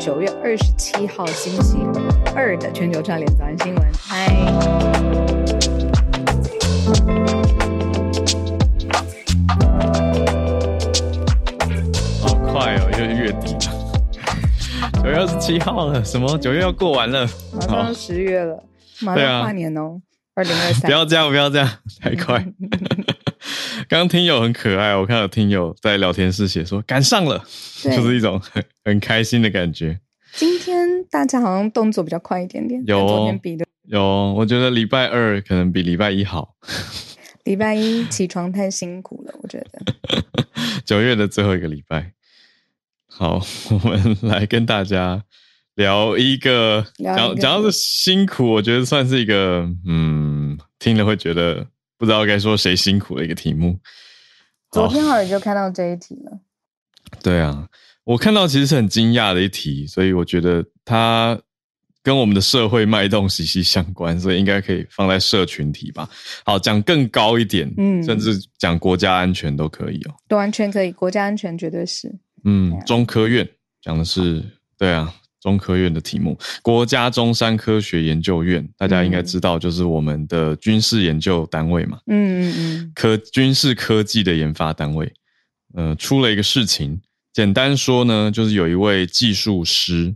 九月二十七号星期二的全球串联早安新闻。嗨，好快哦，又月底了，九月二十七号了，什么九月要过完了？马上要十月了，马上跨年哦，二零二三。不要这样，不要这样，太快。刚刚听友很可爱，我看到听友在聊天室写说赶上了，就是一种很很开心的感觉。今天大家好像动作比较快一点点，有跟昨天比的。有，我觉得礼拜二可能比礼拜一好。礼拜一起床太辛苦了，我觉得。九月的最后一个礼拜，好，我们来跟大家聊一个聊一个讲讲到是辛苦，我觉得算是一个嗯，听了会觉得不知道该说谁辛苦的一个题目。昨天好像就看到这一题了。对啊，我看到其实是很惊讶的一题，所以我觉得它跟我们的社会脉动息息相关，所以应该可以放在社群题吧。好，讲更高一点，嗯甚至讲国家安全都可以哦。对，完全可以，国家安全绝对是。嗯中科院讲的是对啊，中科院的题目，国家中山科学研究院，大家应该知道，就是我们的军事研究单位嘛，嗯嗯嗯，科军事科技的研发单位，呃，出了一个事情，简单说呢，就是有一位技术师，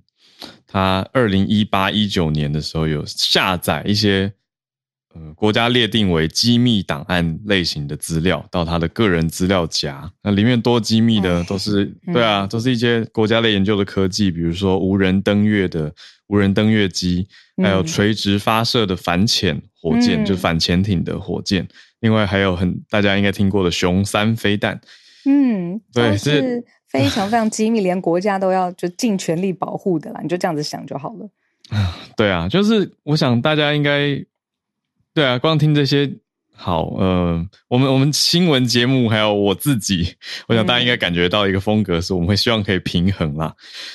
他二零一八一九年的时候有下载一些。呃，国家列定为机密档案类型的资料到他的个人资料夹，那里面多机密的哎都是嗯对啊，都是一些国家类研究的科技，比如说无人登月的无人登月机，还有嗯垂直发射的反潜火箭，嗯就反潜艇的火箭。另外还有很大家应该听过的熊三飞弹，嗯，都对是是非常非常机密，连国家都要就尽全力保护的啦。你就这样子想就好了。对啊，就是我想大家应该，对啊，光听这些好，呃，我们我们新闻节目还有我自己，我想大家应该感觉到一个风格是，我们会希望可以平衡啦，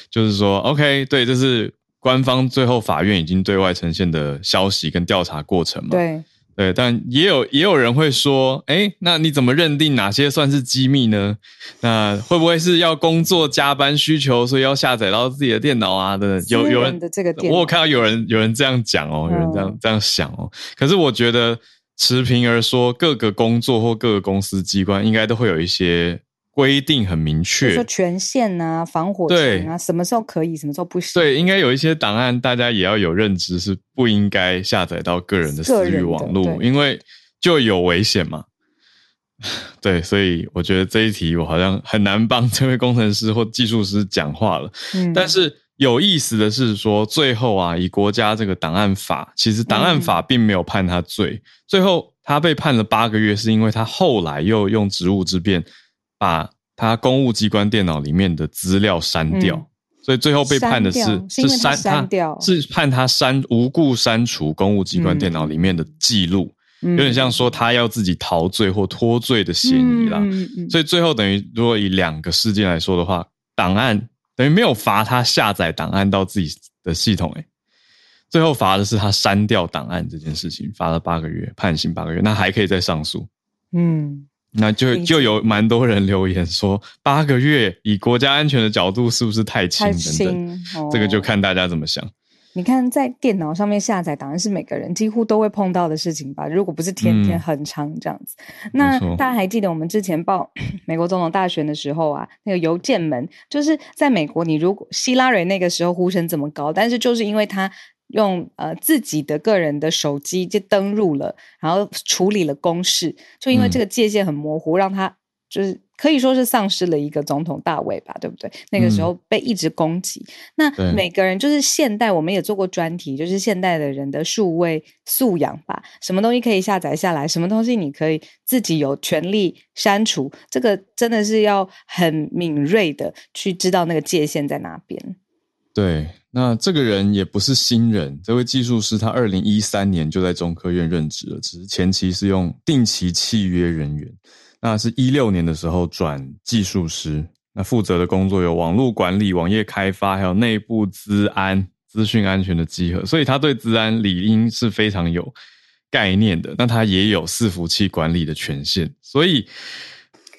就是说，OK，对，这是官方最后法院已经对外呈现的消息跟调查过程嘛，对，对，但也有也有人会说，哎，那你怎么认定哪些算是机密呢？那会不会是要工作加班需求，所以要下载到自己的电脑啊？的有有人的这个电脑我有看到有人有人这样讲哦，有人这样、嗯这样想哦。可是我觉得持平而说，各个工作或各个公司机关应该都会有一些规定很明确说，权限啊、防火对墙啊，什么时候可以，什么时候不行。对，应该有一些档案，大家也要有认知，是不应该下载到个人的私域网络，因为就有危险嘛。对，所以我觉得这一题我好像很难帮这位工程师或技术师讲话了。嗯，但是有意思的是说，最后啊，以国家这个档案法，其实档案法并没有判他罪，最后他被判了八个月，是因为他后来又用职务之便把他公务机关电脑里面的资料删掉。嗯。所以最后被判的是是删他是判他删无故删除公务机关电脑里面的记录，有有点像说他要自己逃罪或脱罪的嫌疑啦。嗯嗯嗯。所以最后等于，如果以两个事件来说的话，档案等于没有罚他下载档案到自己的系统、欸，最后罚的是他删掉档案这件事情，罚了八个月，判刑八个月，那还可以再上诉。嗯，那就就有蛮多人留言说，八个月以国家安全的角度是不是太轻太等等，哦这个就看大家怎么想。你看，在电脑上面下载档案是每个人几乎都会碰到的事情吧？如果不是天天嗯很长这样子，那大家还记得我们之前报美国总统大选的时候啊，那个邮件门，就是在美国，你如果希拉蕊那个时候呼声这么高，但是就是因为他用呃自己的个人的手机就登录了，然后处理了公事，就因为嗯这个界限很模糊，让他就是可以说是丧失了一个总统大位吧，对不对？那个时候被一直攻击。那每个人就是现代，我们也做过专题，就是现代的人的数位素养吧。什么东西可以下载下来？什么东西你可以自己有权利删除？这个真的是要很敏锐的去知道那个界限在哪边。对，那这个人也不是新人，这位技术师他二零一三年就在中科院任职了，只是前期是用定期契约人员。那是一六年的时候转技术师，那负责的工作有网络管理、网页开发，还有内部资安、资讯安全的集合，所以他对资安理应是非常有概念的。那他也有伺服器管理的权限，所以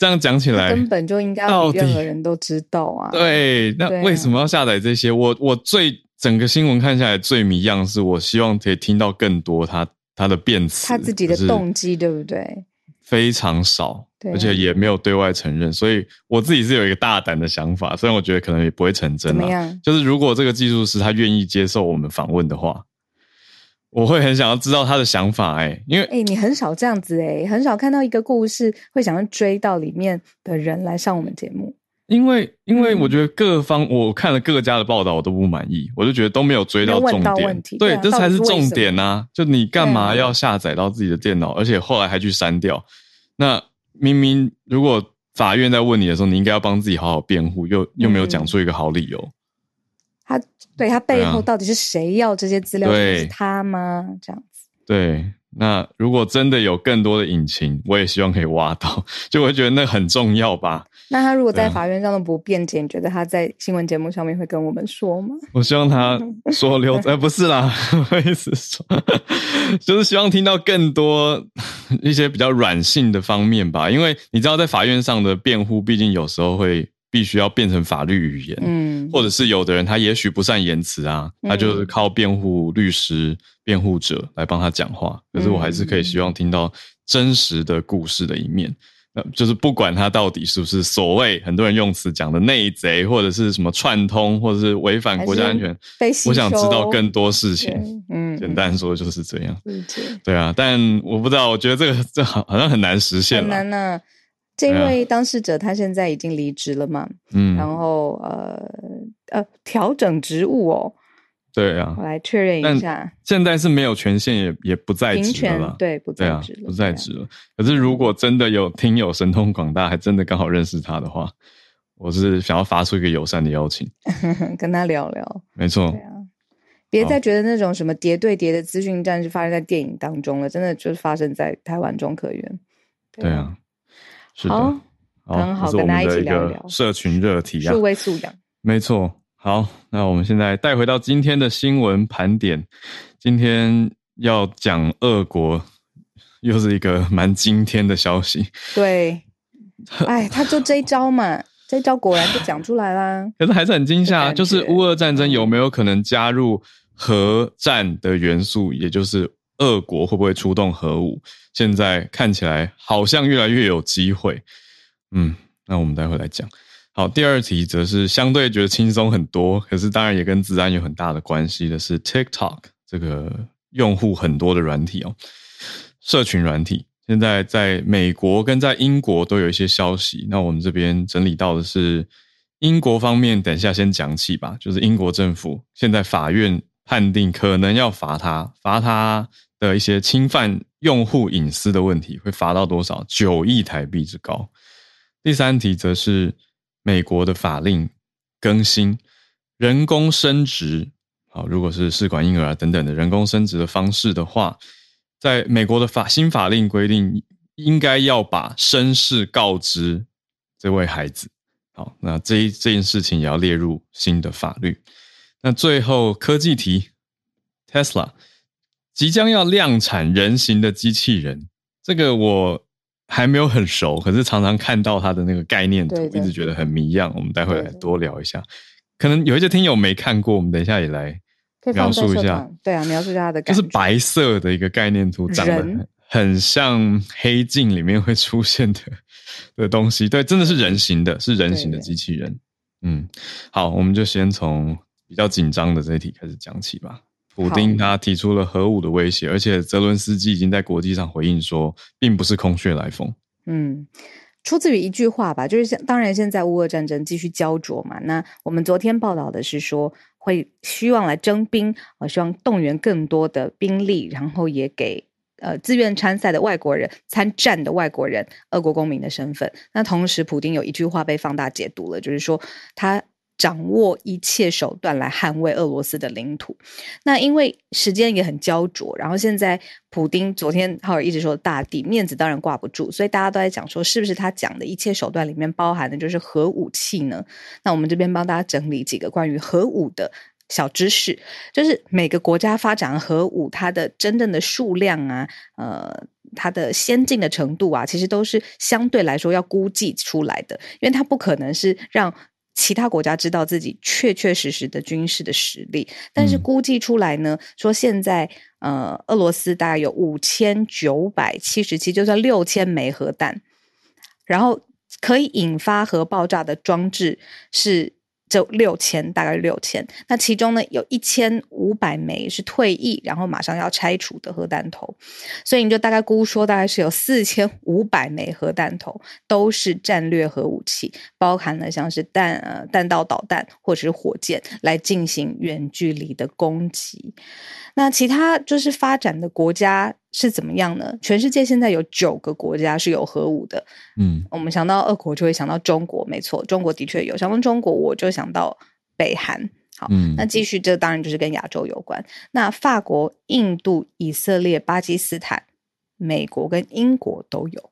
这样讲起来，根本就应该比任何人都知道啊。对，那为什么要下载这些？我我最整个新闻看下来最迷样是，我希望可以听到更多他他的辩词，他自己的动机，对不对？非常少。而且也没有对外承认，所以我自己是有一个大胆的想法，虽然我觉得可能也不会成真。怎么样？就是如果这个技术师他愿意接受我们访问的话，我会很想要知道他的想法。哎，因为哎，你很少这样子哎，很少看到一个故事会想要追到里面的人来上我们节目。因为因为我觉得各方我看了各家的报道，我都不满意，我就觉得都没有追到重点。对，这才是重点啊！就你干嘛要下载到自己的电脑，而且后来还去删掉？那明明如果法院在问你的时候，你应该要帮自己好好辩护，又又没有讲出一个好理由。他对他背后到底是谁要这些资料？是他吗？这样子。对。那如果真的有更多的隐情，我也希望可以挖到，就我觉得那很重要吧。那他如果在法院上都不辩解，你觉得他在新闻节目上面会跟我们说吗？我希望他 说留，呃，不是啦，我意思说，就是希望听到更多一些比较软性的方面吧。因为你知道，在法院上的辩护，毕竟有时候会。必须要变成法律语言，嗯，或者是有的人他也许不善言辞啊，他就是靠辩护律师、辩护者来帮他讲话。可是我还是可以希望听到真实的故事的一面，那就是不管他到底是不是所谓很多人用词讲的内贼，或者是什么串通，或者是违反国家安全，我想知道更多事情。嗯，简单说就是这样。对啊，但我不知道，我觉得这个这好好像很难实现，很难呢。这位当事者他现在已经离职了嘛？嗯，然后呃呃调整职务哦，对啊，我来确认一下，现在是没有权限，也也不在职了，对，不在职了，不在职了。可是如果真的有听友神通广大，还真的刚好认识他的话，我是想要发出一个友善的邀请，跟他聊聊。没错，对啊，别再觉得那种什么叠对叠的资讯战是发生在电影当中了，真的就是发生在台湾中科院。对啊。好，很好，跟大家一起聊聊社群热题啊，数位素养，没错。好，那我们现在带回到今天的新闻盘点。今天要讲俄国，又是一个蛮惊天的消息。对，哎，他就这一招嘛，这一招果然就讲出来啦。可是还是很惊吓，就是乌俄战争有没有可能加入核战的元素，也就是俄国会不会出动核武？现在看起来好像越来越有机会，嗯，那我们待会来讲。好，第二题则是相对觉得轻松很多，可是当然也跟自然有很大的关系的是 TikTok 这个用户很多的软体哦，社群软体。现在在美国跟在英国都有一些消息，那我们这边整理到的是英国方面，等一下先讲起吧。就是英国政府现在法院判定可能要罚他，罚他。的一些侵犯用户隐私的问题会罚到多少？九亿台币之高。第三题则是美国的法令更新，人工生殖，好，如果是试管婴儿等等的人工生殖的方式的话，在美国的法新法令规定，应该要把身世告知这位孩子。好，那这一这件事情也要列入新的法律。那最后科技题，Tesla。即将要量产人形的机器人，这个我还没有很熟，可是常常看到它的那个概念图，一直觉得很迷样。我们待会来多聊一下。可能有一些听友没看过，我们等一下也来描述一下。对啊，描述一下它的，就是白色的一个概念图，长得很像黑镜里面会出现的 的东西。对，真的是人形的，是人形的机器人。嗯，好，我们就先从比较紧张的这一题开始讲起吧。普丁他提出了核武的威胁，而且泽伦斯基已经在国际上回应说，并不是空穴来风。嗯，出自于一句话吧，就是现当然现在乌俄战争继续焦灼嘛。那我们昨天报道的是说，会希望来征兵，呃，希望动员更多的兵力，然后也给呃自愿参赛的外国人、参战的外国人俄国公民的身份。那同时，普丁有一句话被放大解读了，就是说他。掌握一切手段来捍卫俄罗斯的领土。那因为时间也很焦灼，然后现在普丁昨天浩尔一直说大地面子当然挂不住，所以大家都在讲说，是不是他讲的一切手段里面包含的就是核武器呢？那我们这边帮大家整理几个关于核武的小知识，就是每个国家发展核武，它的真正的数量啊，呃，它的先进的程度啊，其实都是相对来说要估计出来的，因为它不可能是让。其他国家知道自己确确实实的军事的实力，但是估计出来呢，说现在呃，俄罗斯大概有五千九百七十七，就算六千枚核弹，然后可以引发核爆炸的装置是。就六千，大概六千。那其中呢，有一千五百枚是退役，然后马上要拆除的核弹头。所以你就大概估说，大概是有四千五百枚核弹头都是战略核武器，包含了像是弹呃弹道导弹或者是火箭来进行远距离的攻击。那其他就是发展的国家。是怎么样呢？全世界现在有九个国家是有核武的。嗯，我们想到俄国就会想到中国，没错，中国的确有。想到中国，我就想到北韩。好，那继续，这当然就是跟亚洲有关。那法国、印度、以色列、巴基斯坦、美国跟英国都有。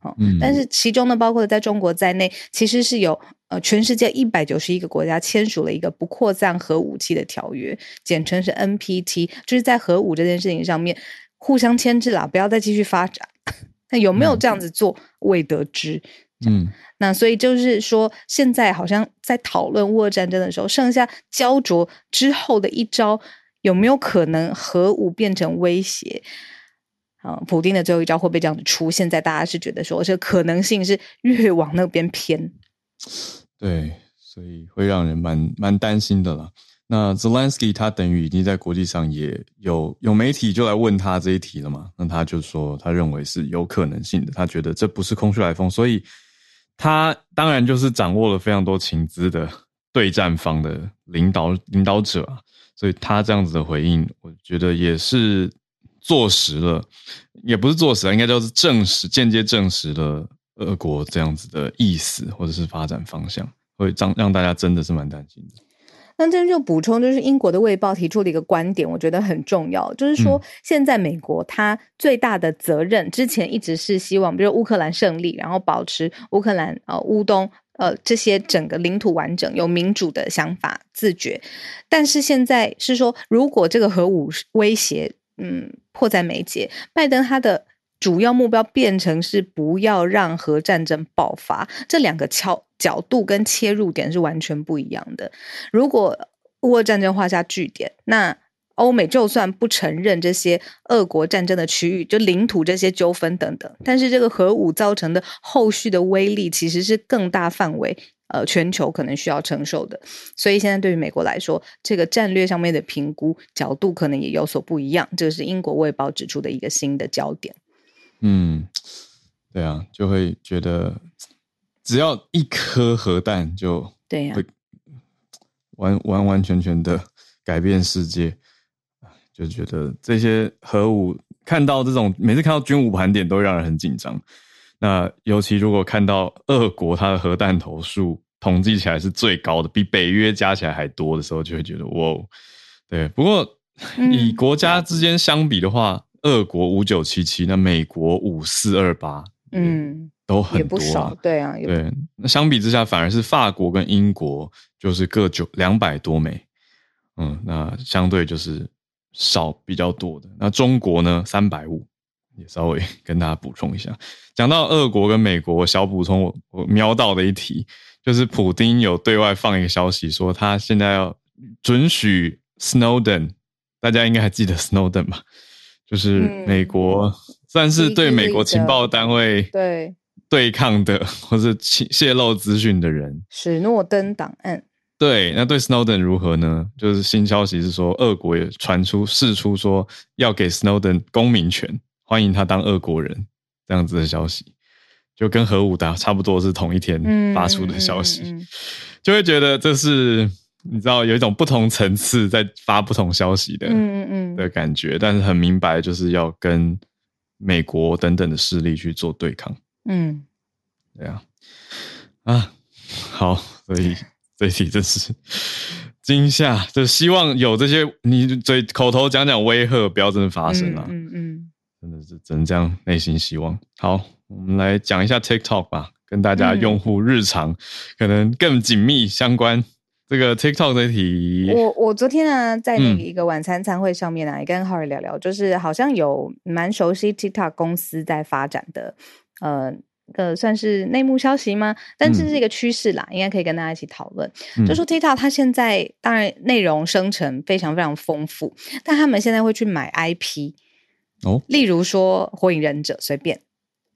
好，但是其中呢，包括在中国在内，其实是有呃，全世界一百九十一个国家签署了一个不扩散核武器的条约，简称是 NPT，就是在核武这件事情上面。互相牵制啦，不要再继续发展。那有没有这样子做，未得知。嗯，那所以就是说，现在好像在讨论乌俄战争的时候，剩下焦灼之后的一招，有没有可能核武变成威胁？啊，普丁的最后一招会不会这样子出？现在大家是觉得说，这可能性是越往那边偏。对，所以会让人蛮蛮担心的了。那 Zelensky 他等于已经在国际上也有有媒体就来问他这一题了嘛？那他就说他认为是有可能性的，他觉得这不是空穴来风，所以他当然就是掌握了非常多情资的对战方的领导领导者啊，所以他这样子的回应，我觉得也是坐实了，也不是坐实了，应该叫是证实，间接证实了俄国这样子的意思或者是发展方向，会让让大家真的是蛮担心的。那这边就补充，就是英国的《卫报》提出了一个观点，我觉得很重要，就是说现在美国它最大的责任，之前一直是希望，比如乌克兰胜利，然后保持乌克兰呃乌东呃这些整个领土完整，有民主的想法自觉，但是现在是说，如果这个核武威胁嗯迫在眉睫，拜登他的。主要目标变成是不要让核战争爆发，这两个角角度跟切入点是完全不一样的。如果乌俄战争画下句点，那欧美就算不承认这些俄国战争的区域，就领土这些纠纷等等，但是这个核武造成的后续的威力其实是更大范围，呃，全球可能需要承受的。所以现在对于美国来说，这个战略上面的评估角度可能也有所不一样。这是英国卫报指出的一个新的焦点。嗯，对啊，就会觉得只要一颗核弹就对呀，完完完全全的改变世界，就觉得这些核武看到这种每次看到军武盘点都让人很紧张。那尤其如果看到俄国它的核弹头数统计起来是最高的，比北约加起来还多的时候，就会觉得哇，对。不过以国家之间相比的话。俄国五九七七，那美国五四二八，嗯，都很多，对啊，对。那相比之下，反而是法国跟英国就是各九两百多枚，嗯，那相对就是少比较多的。那中国呢，三百五，也稍微 跟大家补充一下。讲到俄国跟美国，小补充，我我瞄到的一题就是，普丁有对外放一个消息，说他现在要准许 Snowden，大家应该还记得 Snowden 吧？就是美国算是对美国情报单位对对抗的，或是泄露资讯的人，史诺登档案。对，那对 Snowden 如何呢？就是新消息是说，俄国也传出释出说要给 Snowden 公民权，欢迎他当俄国人这样子的消息。就跟核武打差不多是同一天发出的消息，嗯嗯嗯嗯。就会觉得这是你知道有一种不同层次在发不同消息的、嗯嗯嗯。的感觉，但是很明白就是要跟美国等等的势力去做对抗。嗯，对啊，啊，好，所以 这一题真是惊吓，就希望有这些你嘴口头讲讲威吓，不要真的发生啊，嗯嗯真的是只能这样内心希望。好，我们来讲一下 TikTok 吧，跟大家嗯用户日常可能更紧密相关。这个 TikTok 这一题，我我昨天呢，在那嗯个一个晚餐餐会上面呢、也跟浩尔聊聊，就是好像有蛮熟悉 TikTok 公司在发展的，呃。个算是内幕消息吗？但这是一个趋势啦，应该可以跟大家一起讨论。嗯就说 TikTok 它现在当然内容生成非常非常丰富，但他们现在会去买 IP，哦，例如说《火影忍者》，随便，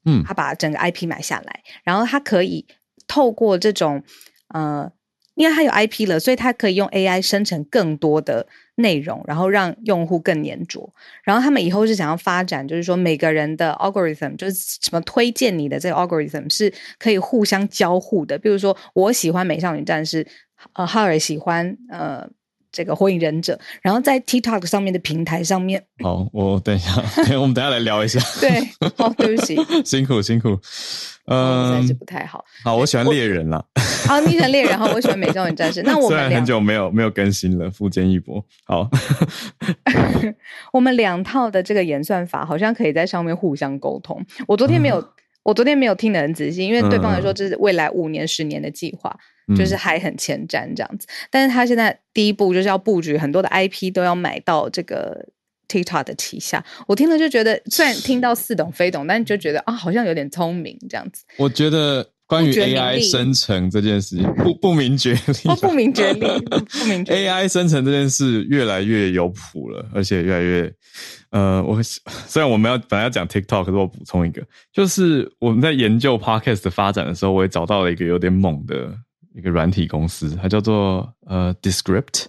嗯他把整个 IP 买下来，然后他可以透过这种呃，因为他有 IP 了，所以他可以用 AI 生成更多的内容，然后让用户更粘着。然后他们以后是想要发展，就是说每个人的 algorithm 就是什么推荐你的这个 algorithm 是可以互相交互的。比如说我喜欢美少女战士，呃，哈尔喜欢呃。这个火影忍者，然后在 TikTok 上面的平台上面，好，我等一下，等我们等下来聊一下。对，哦，对不起，辛苦辛苦。嗯实在嗯是，不太好。好，我喜欢猎人啦。好，你喜欢猎人，然后我喜欢美少女战士。那我虽们两然很久没有没有更新了，富坚义博。好，我们两套的这个演算法好像可以在上面互相沟通。我昨天没有，嗯我昨天没有听得很仔细，因为对方来说嗯这是未来五年、十年的计划，嗯就是还很前瞻这样子。但是他现在第一步就是要布局很多的 IP 都要买到这个 TikTok 的旗下。我听了就觉得，虽然听到似懂非懂，但就觉得啊，好像有点聪明这样子。我觉得关于 AI 生成这件事情，不不明觉 厉哦，不明觉厉，不明觉厉。AI 生成这件事越来越有谱了，而且越来越，呃，我虽然我们要本来要讲 TikTok，可是我补充一个，就是我们在研究 Podcast 的发展的时候，我也找到了一个有点猛的一个软体公司，它叫做呃 Descript。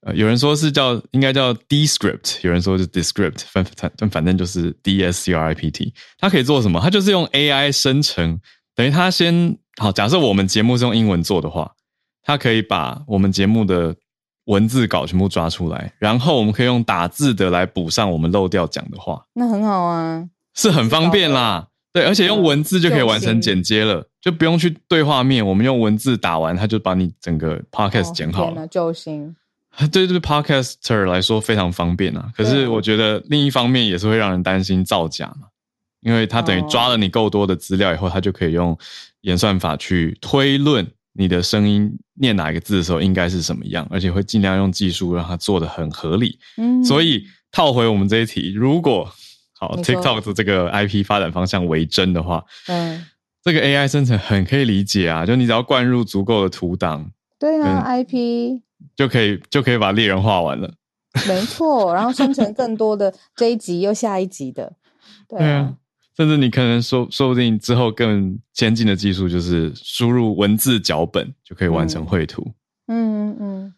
呃，有人说是叫应该叫 Descript，有人说是 Descript，反反反正就是 D S C R I P T。它可以做什么？它就是用 AI 生成，等于它先好，假设我们节目是用英文做的话，它可以把我们节目的文字稿全部抓出来，然后我们可以用打字的来补上我们漏掉讲的话，那很好啊，是很方便啦。对，而且用文字就可以完成剪接了，就不用去对画面，我们用文字打完，它就把你整个 podcast 剪好了。天哪，救星！对对 podcaster 来说非常方便啊。可是我觉得另一方面也是会让人担心造假嘛，因为它等于抓了你够多的资料以后，它就可以用演算法去推论你的声音念哪一个字的时候应该是什么样，而且会尽量用技术让它做的很合理。嗯，所以套回我们这一题，如果好 TikTok 的这个 IP 发展方向为真的话，嗯，这个 AI 生成很可以理解啊，就你只要灌入足够的图档，对啊，IP 就可以就可以把猎人画完了。没错，然后生成更多的这一集又下一集的，对啊。甚至你可能说说不定之后更先进的技术，就是输入文字脚本就可以完成绘图，嗯嗯嗯，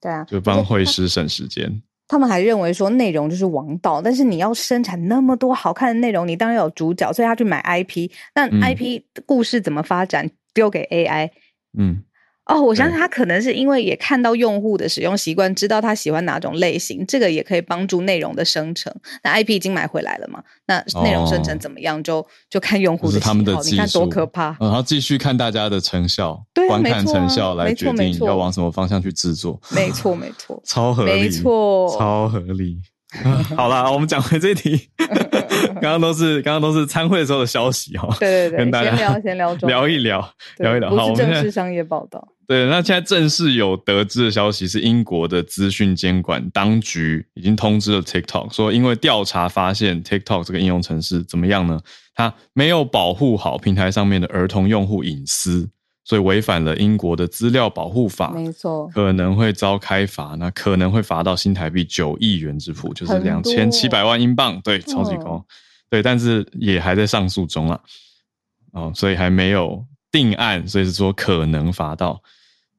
对啊，就帮绘师省时间。他们还认为说内容就是王道，但是你要生产那么多好看的内容，你当然有主角，所以他去买 IP，那嗯。IP 故事怎么发展丢给 AI。嗯，哦，我相信他可能是因为也看到用户的使用习惯，知道他喜欢哪种类型，这个也可以帮助内容的生成。那 IP 已经买回来了嘛？那内容生成哦怎么样，就就看用户的好。你看多可怕！嗯然后继续看大家的成效，对啊观看成效来没决错没错定要往什么方向去制作。没错，没错，超合理，没错超合理。好啦，我们讲回这题，刚刚都是刚刚都是参会的时候的消息哈、哦，对对对，跟大家闲聊闲聊中聊一聊，聊一聊。好，我不是们正式商业报道。对，那现在正式有得知的消息是，英国的资讯监管当局已经通知了 TikTok，说因为调查发现 TikTok 这个应用程式怎么样呢？它没有保护好平台上面的儿童用户隐私，所以违反了英国的资料保护法，没错，可能会遭开罚，那可能会罚到新台币九亿元之谱，就是很两千七百万英镑，对，超级高，嗯。对，但是也还在上诉中啊，哦，所以还没有定案，所以是说可能罚到，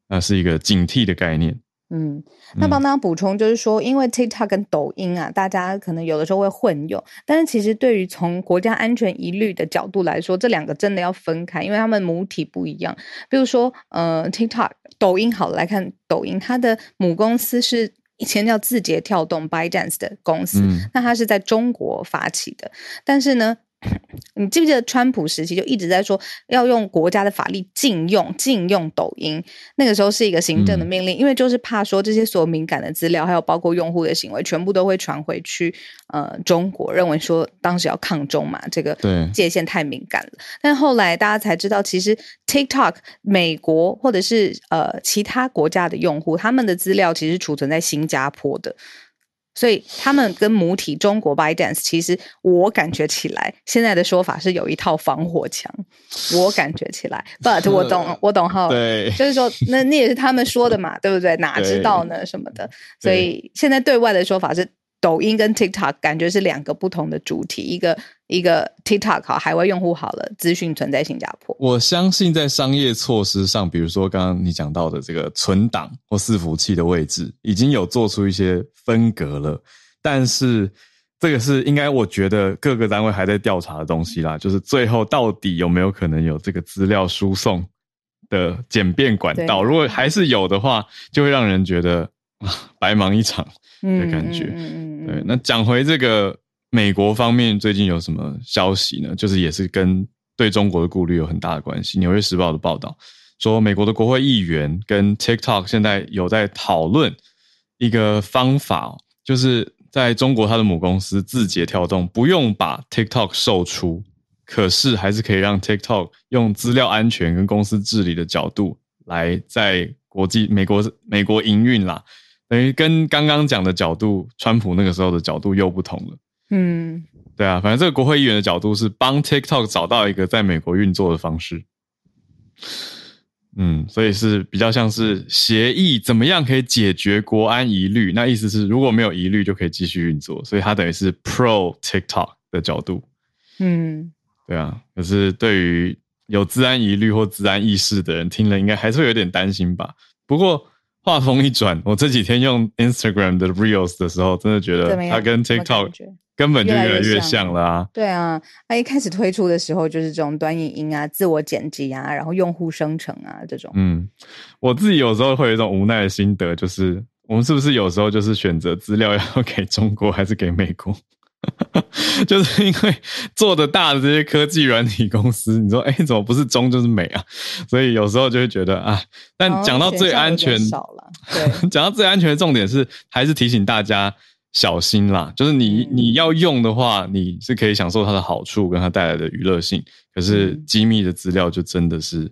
那是一个警惕的概念。嗯，那帮大家补充就是说，因为 TikTok 跟抖音啊，大家可能有的时候会混用，但是其实对于从国家安全疑虑的角度来说，这两个真的要分开，因为他们母体不一样。比如说，呃，TikTok、抖音好来看，抖音它的母公司是以前叫字节跳动 ByteDance 的公司，那它是在中国发起的，但是呢。你记不记得川普时期就一直在说要用国家的法律禁用禁用抖音？那个时候是一个行政的命令，因为就是怕说这些所有敏感的资料，还有包括用户的行为，全部都会传回去呃中国，认为说当时要抗中嘛，这个界限太敏感了。但后来大家才知道，其实 TikTok 美国或者是呃其他国家的用户，他们的资料其实储存在新加坡的。所以他们跟母体中国 ByteDance，其实我感觉起来，现在的说法是有一套防火墙。我感觉起来，But 我懂，我懂哈。对，就是说，那那也是他们说的嘛，对不对？哪知道呢什么的？所以现在对外的说法是。抖音跟 TikTok 感觉是两个不同的主体，一个一个 TikTok 好，海外用户好了，资讯存在新加坡。我相信在商业措施上，比如说刚刚你讲到的这个存档或伺服器的位置，已经有做出一些分隔了。但是这个是应该，我觉得各个单位还在调查的东西啦。就是最后到底有没有可能有这个资料输送的简便管道？如果还是有的话，就会让人觉得啊，白忙一场。的感觉，对。那讲回这个美国方面最近有什么消息呢？就是也是跟对中国的顾虑有很大的关系。纽约时报的报道说，美国的国会议员跟 TikTok 现在有在讨论一个方法，就是在中国它的母公司字节跳动不用把 TikTok 售出，可是还是可以让 TikTok 用资料安全跟公司治理的角度来在国际美国美国营运啦。等于跟刚刚讲的角度，川普那个时候的角度又不同了。嗯，对啊，反正这个国会议员的角度是帮 TikTok 找到一个在美国运作的方式。嗯，所以是比较像是协议，怎么样可以解决国安疑虑？那意思是如果没有疑虑，就可以继续运作。所以它等于是 Pro TikTok 的角度。嗯，对啊。可是对于有治安疑虑或治安意识的人，听了应该还是会有点担心吧。不过。话锋一转，我这几天用 Instagram 的 Reels 的时候，真的觉得它跟 TikTok 根本就越来越像了啊！对啊，它一开始推出的时候就是这种短影音啊、自我剪辑啊，然后用户生成啊这种。嗯，我自己有时候会有一种无奈的心得，就是我们是不是有时候就是选择资料要给中国还是给美国？就是因为做的大的这些科技软体公司，你说哎，怎么不是中就是美啊？所以有时候就会觉得啊，但讲到最安全，少了。对，讲到最安全的重点是，还是提醒大家小心啦。就是你你要用的话，你是可以享受它的好处跟它带来的娱乐性，可是机密的资料就真的是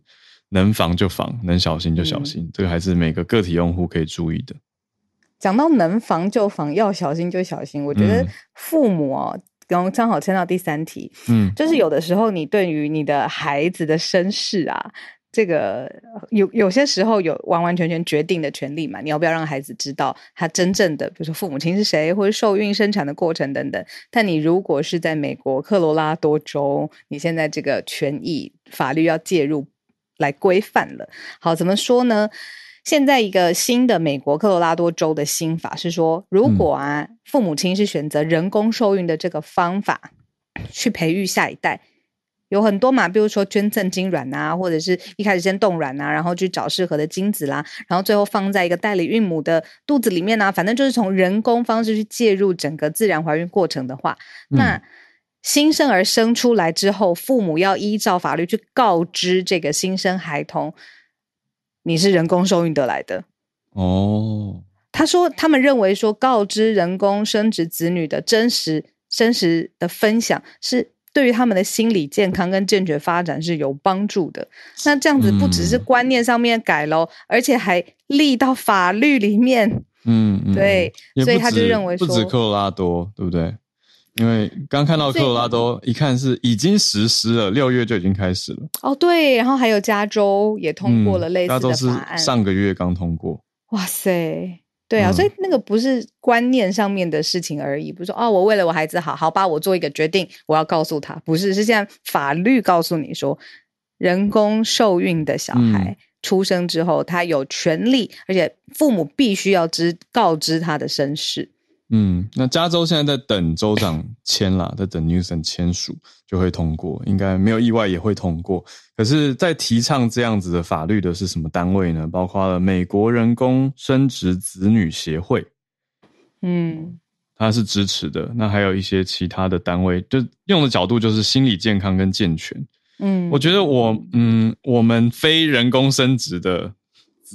能防就防，能小心就小心。这个还是每个个体用户可以注意的。讲到能防就防，要小心就小心。我觉得父母哦，刚刚好牵到第三题，嗯，就是有的时候你对于你的孩子的身世啊，这个有有些时候有完完全全决定的权利嘛？你要不要让孩子知道他真正的，比如说父母亲是谁，或者受孕生产的过程等等？但你如果是在美国科罗拉多州，你现在这个权益法律要介入来规范了。好，怎么说呢？现在一个新的美国科罗拉多州的新法是说，如果啊父母亲是选择人工受孕的这个方法去培育下一代，有很多嘛，比如说捐赠精卵啊，或者是一开始先冻卵啊，然后去找适合的精子啦，然后最后放在一个代理孕母的肚子里面啊，反正就是从人工方式去介入整个自然怀孕过程的话，那新生儿生出来之后，父母要依照法律去告知这个新生孩童。你是人工受孕得来的哦。他说，他们认为说告知人工生殖子女的真实真实的分享，是对于他们的心理健康跟健全发展是有帮助的。那这样子不只是观念上面改喽，而且还立到法律里面。嗯，对，所以他就认为不止科罗拉多，对不对？因为刚看到科罗拉多，一看是已经实施了，六月就已经开始了。哦，对，然后还有加州也通过了类似的法案，上个月刚通过。哇塞，对啊，所以那个不是观念上面的事情而已，不是说哦，我为了我孩子好好把我做一个决定，我要告诉他，不是，是现在法律告诉你说，人工受孕的小孩。出生之后，他有权利，而且父母必须要知告知他的身世。嗯，那加州现在在等州长签啦，在等 Newsom 签署就会通过，应该没有意外也会通过。可是，在提倡这样子的法律的是什么单位呢？包括了美国人工生殖子女协会，嗯，他是支持的。那还有一些其他的单位，就用的角度就是心理健康跟健全。嗯，我觉得我嗯，我们非人工生殖的。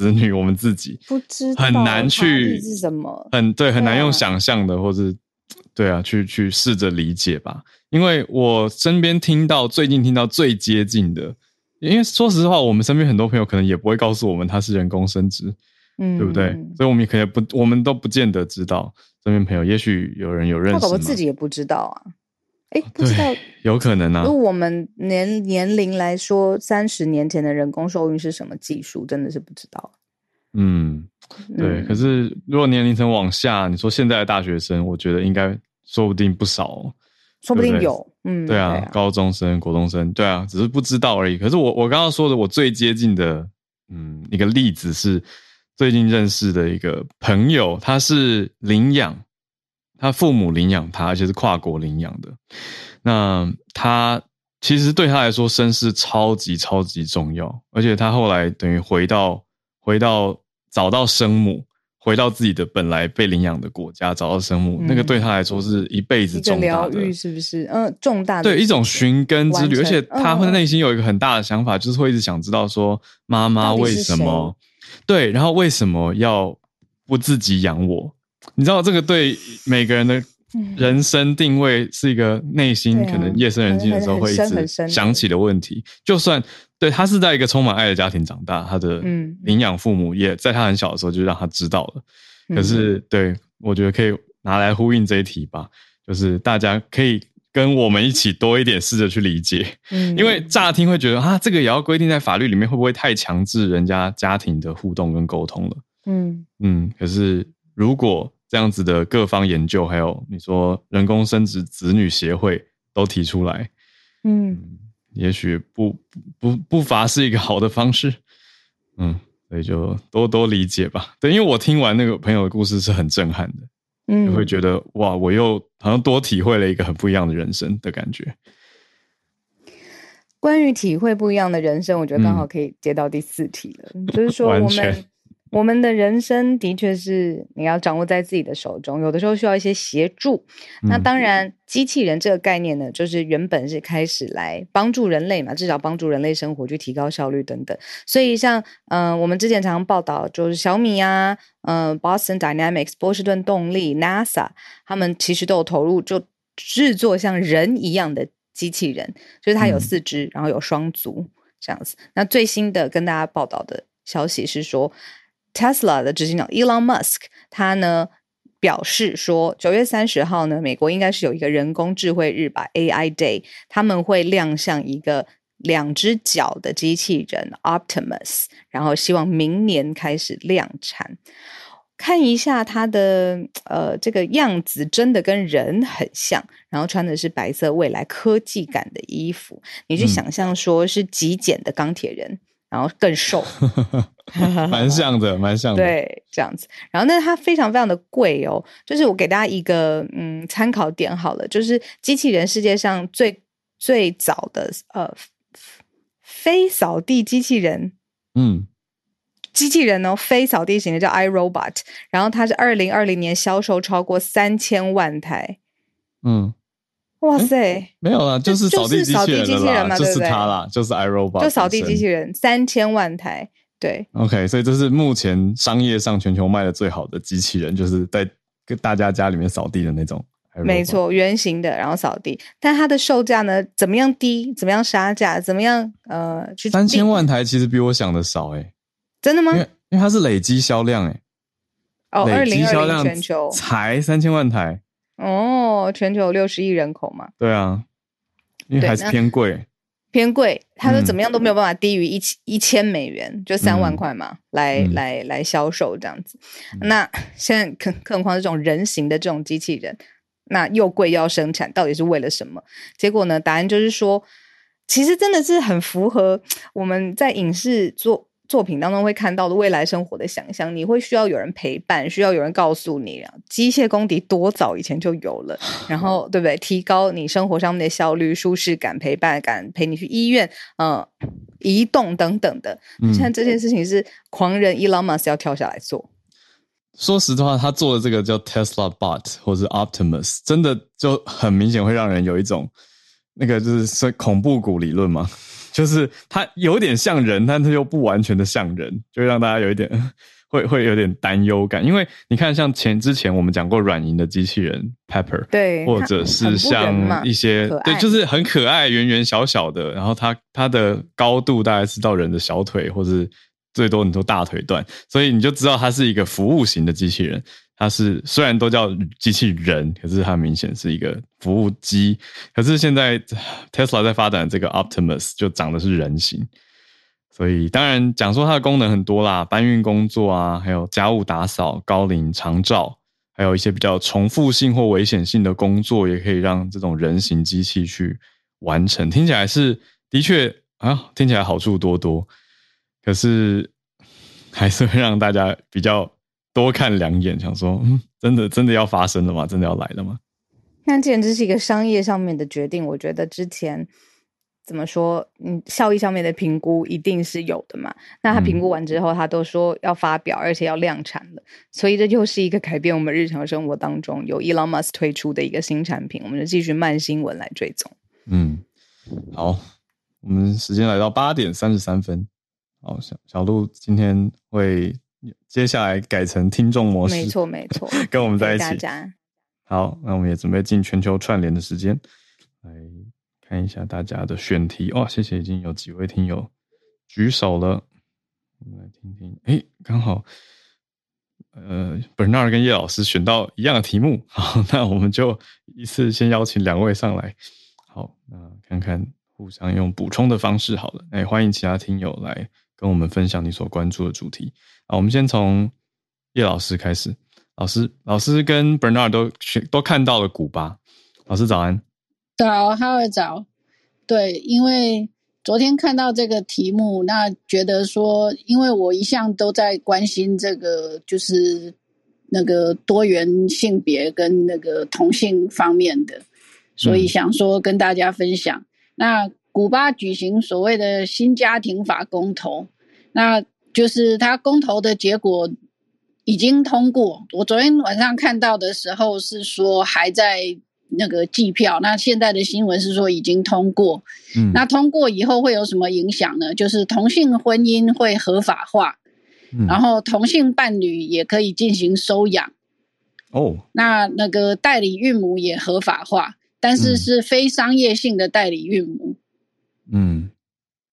子女，我们自己 不知很难去是什么，很对，很难用想象的，或是对啊，去去试着理解吧。因为我身边听到最近听到最接近的，因为说实话，我们身边很多朋友可能也不会告诉我们他是人工生殖，嗯，对不对？所以我们也可能不，我们都不见得知道。身边朋友也许有人有认识，我自己也不知道啊。哎，不知道，有可能啊。如果我们年年龄来说，三十年前的人工受孕是什么技术，真的是不知道。嗯，对。可是如果年龄层往下，你说现在的大学生，我觉得应该说不定不少，说不定有。嗯，对啊，高中生、国中生，对啊，只是不知道而已。可是我我刚刚说的，我最接近的，嗯，一个例子是最近认识的一个朋友，他是领养。他父母领养他，而且是跨国领养的。那他其实对他来说，身世超级超级重要。而且他后来等于回到回到找到生母，回到自己的本来被领养的国家，找到生母，那个对他来说是一辈子重大的，是不是？嗯，重大的对一种寻根之旅。而且他会内心有一个很大的想法，就是会一直想知道说妈妈为什么对，然后为什么要不自己养我。你知道这个对每个人的人生定位是一个内心可能夜深人静的时候会一直想起的问题。就算对他是在一个充满爱的家庭长大，他的领养父母也在他很小的时候就让他知道了。可是，对我觉得可以拿来呼应这一题吧，就是大家可以跟我们一起多一点试着去理解。嗯，因为乍听会觉得啊，这个也要规定在法律里面，会不会太强制人家家庭的互动跟沟通了？嗯嗯，可是。如果这样子的各方研究，还有你说人工生殖子女协会都提出来，嗯，也许不不不乏是一个好的方式，嗯，所以就多多理解吧。对，因为我听完那个朋友的故事是很震撼的，嗯，会觉得哇，我又好像多体会了一个很不一样的人生的感觉。关于体会不一样的人生，我觉得刚好可以接到第四题了，就是说我们。我们的人生的确是你要掌握在自己的手中，有的时候需要一些协助。那当然，机器人这个概念呢，就是原本是开始来帮助人类嘛，至少帮助人类生活，去提高效率等等。所以，像嗯，我们之前常常报道，就是小米啊，嗯，Boston Dynamics 波士顿动力、NASA，他们其实都有投入，就制作像人一样的机器人，就是它有四肢，然后有双足这样子。那最新的跟大家报道的消息是说。Tesla 的执行长 Elon Musk，他呢表示说，九月三十号呢，美国应该是有一个人工智慧日吧 AI Day，他们会亮相一个两只脚的机器人 Optimus，然后希望明年开始量产。看一下它的呃这个样子，真的跟人很像，然后穿的是白色未来科技感的衣服，你去想象说是极简的钢铁人。然后更瘦，蛮像的，蛮像的。对，这样子。然后，那它非常非常的贵哦。就是我给大家一个嗯参考点好了，就是机器人世界上最最早的呃非扫地机器人，嗯，机器人哦，非扫地型的叫 iRobot，然后它是二零二零年销售超过三千万台，嗯。哇塞，没有啦，就是扫地机器人嘛，就是它啦，就是 iRobot，就扫地机器人，三千万台，对。OK，所以这是目前商业上全球卖的最好的机器人，就是在跟大家家里面扫地的那种。没错，圆形的，然后扫地。但它的售价呢，怎么样低？怎么样杀价？怎么样？呃，去三千万台其实比我想的少哎，真的吗？因为因为它是累积销量哎，哦，累积销量全球才三千万台。哦，全球有六十亿人口嘛？对啊，因为还是偏贵，偏贵。他说怎么样都没有办法低于一千一千美元，就三万块嘛，来来来销售这样子。那现在更更何况这种人形的这种机器人，那又贵又要生产，到底是为了什么？结果呢？答案就是说，其实真的是很符合我们在影视做。作品当中会看到的未来生活的想象，你会需要有人陪伴，需要有人告诉你，机械公敌多早以前就有了，然后对不对？提高你生活上面的效率、舒适感、陪伴感，陪你去医院，嗯，移动等等的。现在这件事情是狂人伊朗马斯要跳下来做。说实话，他做的这个叫 Tesla Bot 或是 Optimus，真的就很明显会让人有一种那个就是恐怖谷理论嘛。就是它有点像人，但它又不完全的像人，就让大家有一点会会有点担忧感。因为你看，像前之前我们讲过软银的机器人 Pepper，对，或者是像一些对，就是很可爱、圆圆小小的，然后它它的高度大概是到人的小腿，或者最多你说大腿段，所以你就知道它是一个服务型的机器人。它是虽然都叫机器人，可是它明显是一个服务机。可是现在 Tesla 在发展这个 Optimus 就长的是人形，所以当然讲说它的功能很多啦，搬运工作啊，还有家务打扫、高龄长照，还有一些比较重复性或危险性的工作，也可以让这种人形机器去完成。听起来是的确啊，听起来好处多多，可是还是会让大家比较。多看两眼，想说，嗯，真的真的要发生了吗？真的要来了吗？那既然这是一个商业上面的决定，我觉得之前怎么说，嗯，效益上面的评估一定是有的嘛。那他评估完之后，他都说要发表，而且要量产了，所以这就是一个改变我们日常生活当中有 Elon Musk 推出的一个新产品。我们就继续慢新闻来追踪。嗯，好，我们时间来到八点三十三分。好，小小鹿今天会。接下来改成听众模式，没错没错，跟我们在一起。好，那我们也准备进全球串联的时间，来看一下大家的选题。哦，谢谢，已经有几位听友举手了，我们来听听。哎，刚好，呃，Bernard 跟叶老师选到一样的题目，好，那我们就一次先邀请两位上来。好，那看看互相用补充的方式，好了，哎，欢迎其他听友来。跟我们分享你所关注的主题啊，我们先从叶老师开始。老师，老师跟 Bernard 都都看到了古巴。老师早安。早，哈尔早。对，因为昨天看到这个题目，那觉得说，因为我一向都在关心这个，就是那个多元性别跟那个同性方面的，所以想说跟大家分享。那古巴举行所谓的新家庭法公投，那就是他公投的结果已经通过。我昨天晚上看到的时候是说还在那个计票，那现在的新闻是说已经通过。嗯，那通过以后会有什么影响呢？就是同性婚姻会合法化，然后同性伴侣也可以进行收养。哦，那那个代理孕母也合法化，但是是非商业性的代理孕母。嗯，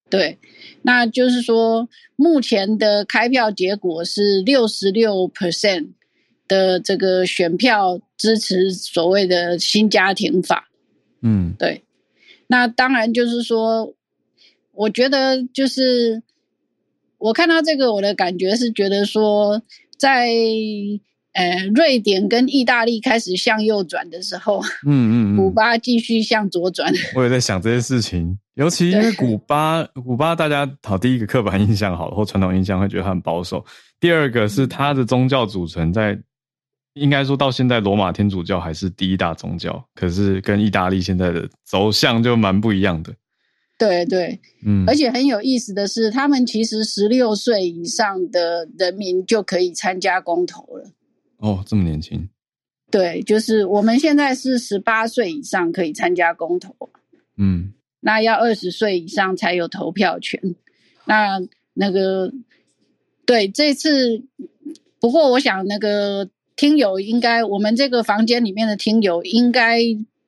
对，那就是说，目前的开票结果是六十六 percent 的这个选票支持所谓的新家庭法。嗯，对，那当然就是说，我觉得就是我看到这个，我的感觉是觉得说，在呃瑞典跟意大利开始向右转的时候，嗯嗯，古巴继续向左转。我也在想这件事情。尤其因为古巴，古巴大家好，第一个刻板印象好，或传统印象会觉得它很保守。第二个是它的宗教组成，在应该说到现在，罗马天主教还是第一大宗教，可是跟意大利现在的走向就蛮不一样的。对对，嗯，而且很有意思的是，他们其实十六岁以上的人民就可以参加公投了。哦，这么年轻？对，就是我们现在是十八岁以上可以参加公投。嗯。那要二十岁以上才有投票权。那那个，对这次，不过我想那个听友应该，我们这个房间里面的听友应该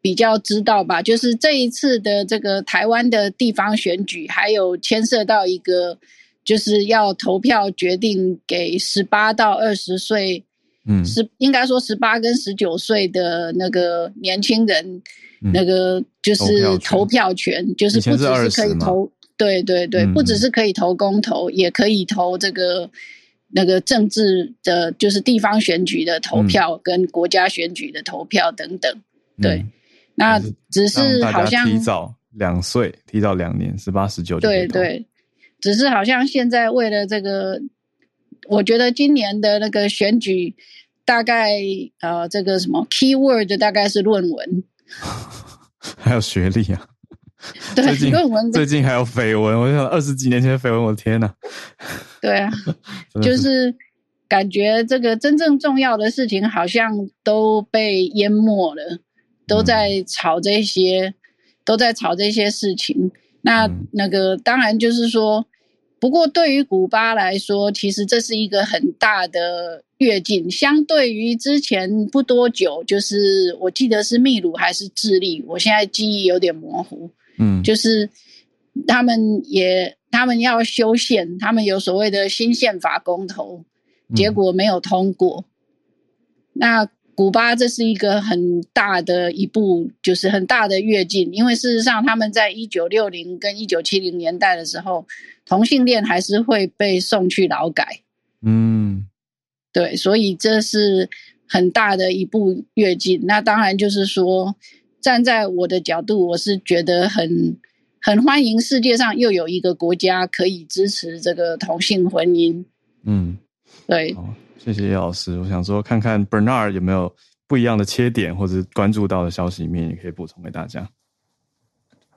比较知道吧？就是这一次的这个台湾的地方选举，还有牵涉到一个，就是要投票决定给十八到二十岁，嗯，是应该说十八跟十九岁的那个年轻人。那个就是投票权，就是不只是可以投，对对对，不只是可以投公投，也可以投这个那个政治的，就是地方选举的投票跟国家选举的投票等等。对，那只是好像提早两岁，提早两年，十八十九对对只是好像现在为了这个，我觉得今年的那个选举，大概呃这个什么 keyword 大概是论文，还有学历啊。对最近最近还有绯闻，我想二十几年前的绯闻，我的天呐！对啊，就是感觉这个真正重要的事情好像都被淹没了，都在吵这些，都在吵这些事情。那嗯那个当然就是说，不过对于古巴来说，其实这是一个很大的跃进，相对于之前不多久，就是我记得是秘鲁还是智利，我现在记忆有点模糊。嗯，就是他们也他们要修宪，他们有所谓的新宪法公投，结果没有通过。那古巴这是一个很大的一步，就是很大的跃进，因为事实上他们在一九六零跟一九七零年代的时候，同性恋还是会被送去劳改。嗯对，所以这是很大的一步跃进。那当然就是说，站在我的角度，我是觉得很很欢迎世界上又有一个国家可以支持这个同性婚姻。嗯，对，好，谢谢叶老师。我想说，看看 Bernard 有没有不一样的切点，或者关注到的消息面，也可以补充给大家。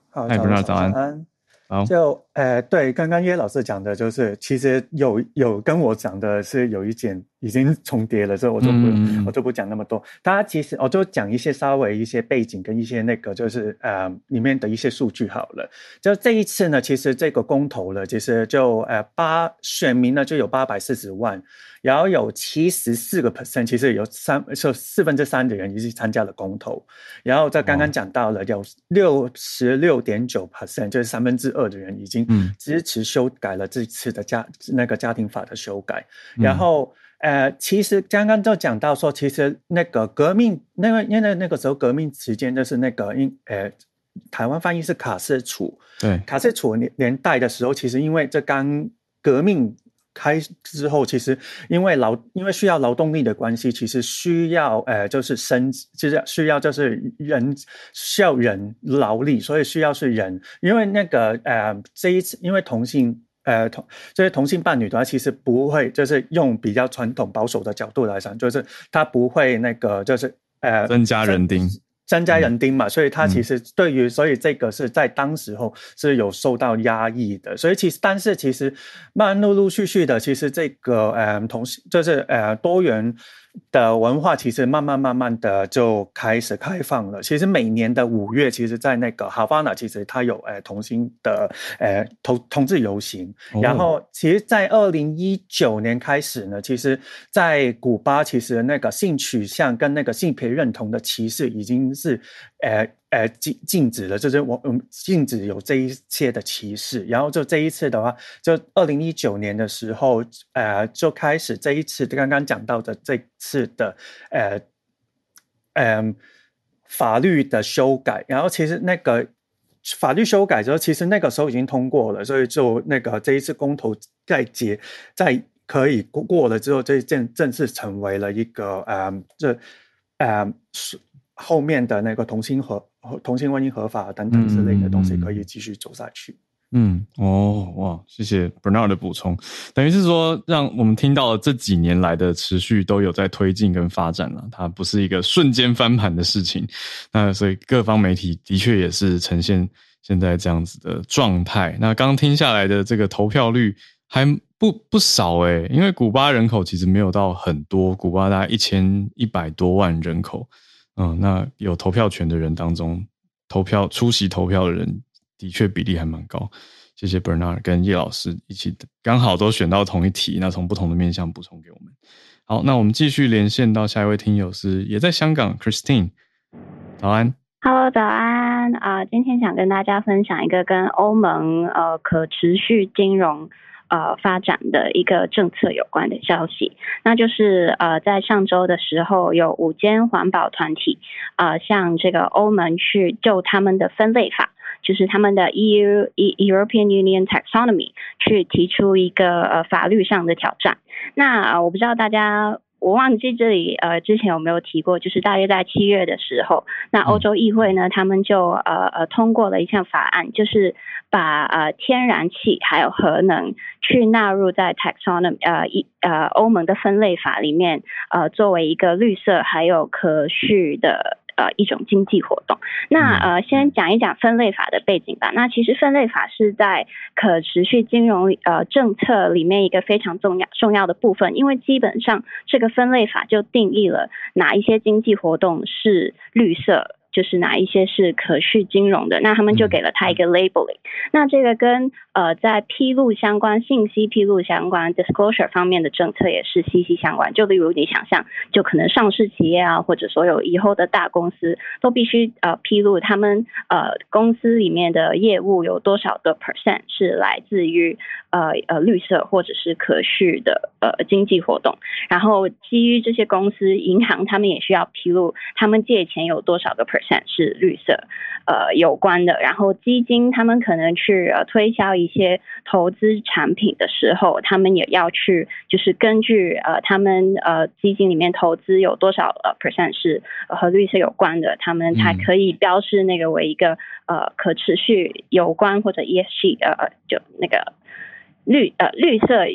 好，嗨 Bernard，早安安。好，就呃，对，刚刚叶老师讲的，就是其实有有跟我讲的是有一点已经重叠了，所以我就不、我就不讲那么多。大家其实我就讲一些稍微一些背景跟一些那个就是呃里面的一些数据好了。就这一次呢，其实这个公投了，其实就呃八选民呢就有八百四十万，然后有七十四个 percent，其实有三就四分之三的人已经参加了公投。然后在刚刚讲到了，有六十六点九 percent，就是三分之二的人已经嗯支持修改了这次的家那个家庭法的修改。嗯然后呃，其实刚刚就讲到说，其实那个革命，那个因为那个时候革命时间就是那个因呃。台湾翻译是卡斯楚，对，卡斯楚年年代的时候，其实因为这刚革命开之后，其实因为劳因为需要劳动力的关系，其实需要呃就是生就是需要就是人需要人劳力，所以需要是人，因为那个呃这一次因为同性。呃，同这些同性伴侣的话，其实不会，就是用比较传统保守的角度来讲，就是他不会那个，就是呃增加人丁。增加人丁嘛，所以他嗯其实对于，所以这个是在当时候是有受到压抑的，所以其实但是其实慢慢陆陆续续的，其实这个呃同性就是呃多元的文化，其实慢慢慢慢的就开始开放了。其实每年的五月，其实在那个哈瓦那，其实它有呃同性的诶同同志游行，哦然后其实，在二零一九年开始呢，其实，在古巴，其实那个性取向跟那个性别认同的歧视已经是，呃呃禁禁止了，就是我嗯禁止有这一切的歧视。然后就这一次的话，就二零一九年的时候，呃，就开始这一次刚刚讲到的这次的，呃，嗯、法律的修改，然后其实那个法律修改之后，其实那个时候已经通过了，所以就那个这一次公投再结再可以过过了之后，这正正式成为了一个呃这呃是后面的那个同性合同性婚姻合法等等之类的东西可以继续走下去。嗯，哦，哇，谢谢 Bernard 的补充，等于是说，让我们听到了这几年来的持续都有在推进跟发展了，它不是一个瞬间翻盘的事情。那所以各方媒体的确也是呈现现在这样子的状态。那刚听下来的这个投票率还不不少诶、因为古巴人口其实没有到很多，古巴大概一千一百多万人口，嗯，那有投票权的人当中，投票出席投票的人的确比例还蛮高。谢谢 Bernard 跟叶老师一起，刚好都选到同一题，那从不同的面向补充给我们。好，那我们继续连线到下一位听友是也在香港 Christine，早安。Hello，早安啊、今天想跟大家分享一个跟欧盟呃可持续金融呃发展的一个政策有关的消息，那就是呃在上周的时候，有五间环保团体呃向这个欧盟去就他们的分类法。就是他们的 EU E- European Union Taxonomy 去提出一个呃法律上的挑战。那、我不知道大家我忘记这里呃之前有没有提过，就是大约在七月的时候，那欧洲议会呢，他们就呃呃通过了一项法案，就是把呃天然气还有核能去纳入在 taxonomy 呃一呃欧盟的分类法里面，呃作为一个绿色还有可续的。呃，一种经济活动。那呃，先讲一讲分类法的背景吧。那其实分类法是在可持续金融呃政策里面一个非常重要重要的部分，因为基本上这个分类法就定义了哪一些经济活动是绿色。就是哪一些是可续金融的，那他们就给了他一个 labeling。那这个跟呃在披露相关信息、披露相关 disclosure 方面的政策也是息息相关。就例如你想象，就可能上市企业啊，或者所有以后的大公司都必须呃披露他们呃公司里面的业务有多少的 percent 是来自于呃呃绿色或者是可续的呃经济活动。然后基于这些公司，银行他们也需要披露他们借钱有多少个 percent。是绿色，呃有关的。然后基金他们可能去呃推销一些投资产品的时候，他们也要去就是根据呃他们呃基金里面投资有多少呃 percent 是和绿色有关的，他们才可以标示那个为一个呃可持续有关或者 ESG 呃就那个绿呃绿色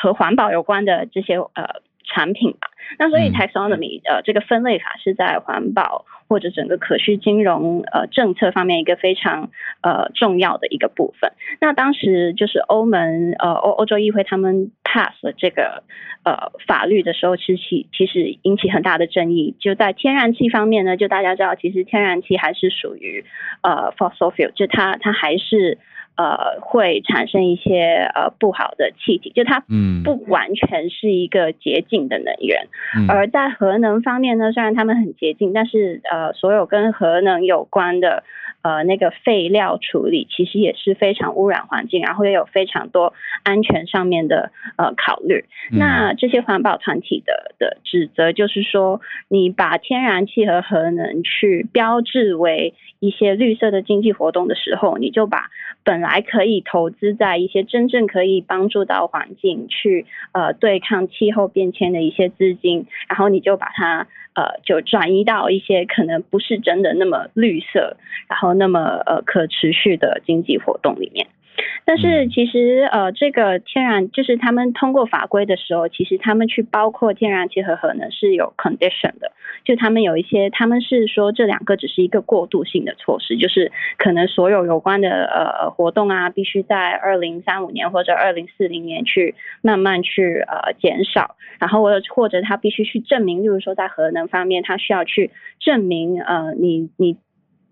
和环保有关的这些呃产品吧。那所以 taxonomy 呃这个分类法是在环保。或者整个可需金融呃政策方面一个非常呃重要的一个部分。那当时就是欧盟呃欧欧洲议会他们 pass 了这个呃法律的时候，其实其实引起很大的争议。就在天然气方面呢，就大家知道，其实天然气还是属于呃 fossil fuel，就它它还是。呃，会产生一些呃不好的气体，就它不完全是一个洁净的能源。而在核能方面呢，虽然他们很洁净，但是呃，所有跟核能有关的呃那个废料处理，其实也是非常污染环境，然后也有非常多安全上面的呃考虑。那这些环保团体的的指责就是说，你把天然气和核能去标志为一些绿色的经济活动的时候，你就把本来还可以投资在一些真正可以帮助到环境去呃对抗气候变迁的一些资金，然后你就把它呃就转移到一些可能不是真的那么绿色，然后那么呃可持续的经济活动里面。但是其实呃，这个天然就是他们通过法规的时候，其实他们去包括天然气和核能是有 condition 的，就他们有一些他们是说这两个只是一个过渡性的措施，就是可能所有有关的呃活动啊，必须在二零三五年或者二零四零年去慢慢去呃减少，然后或者他必须去证明，例如说在核能方面，他需要去证明呃你你。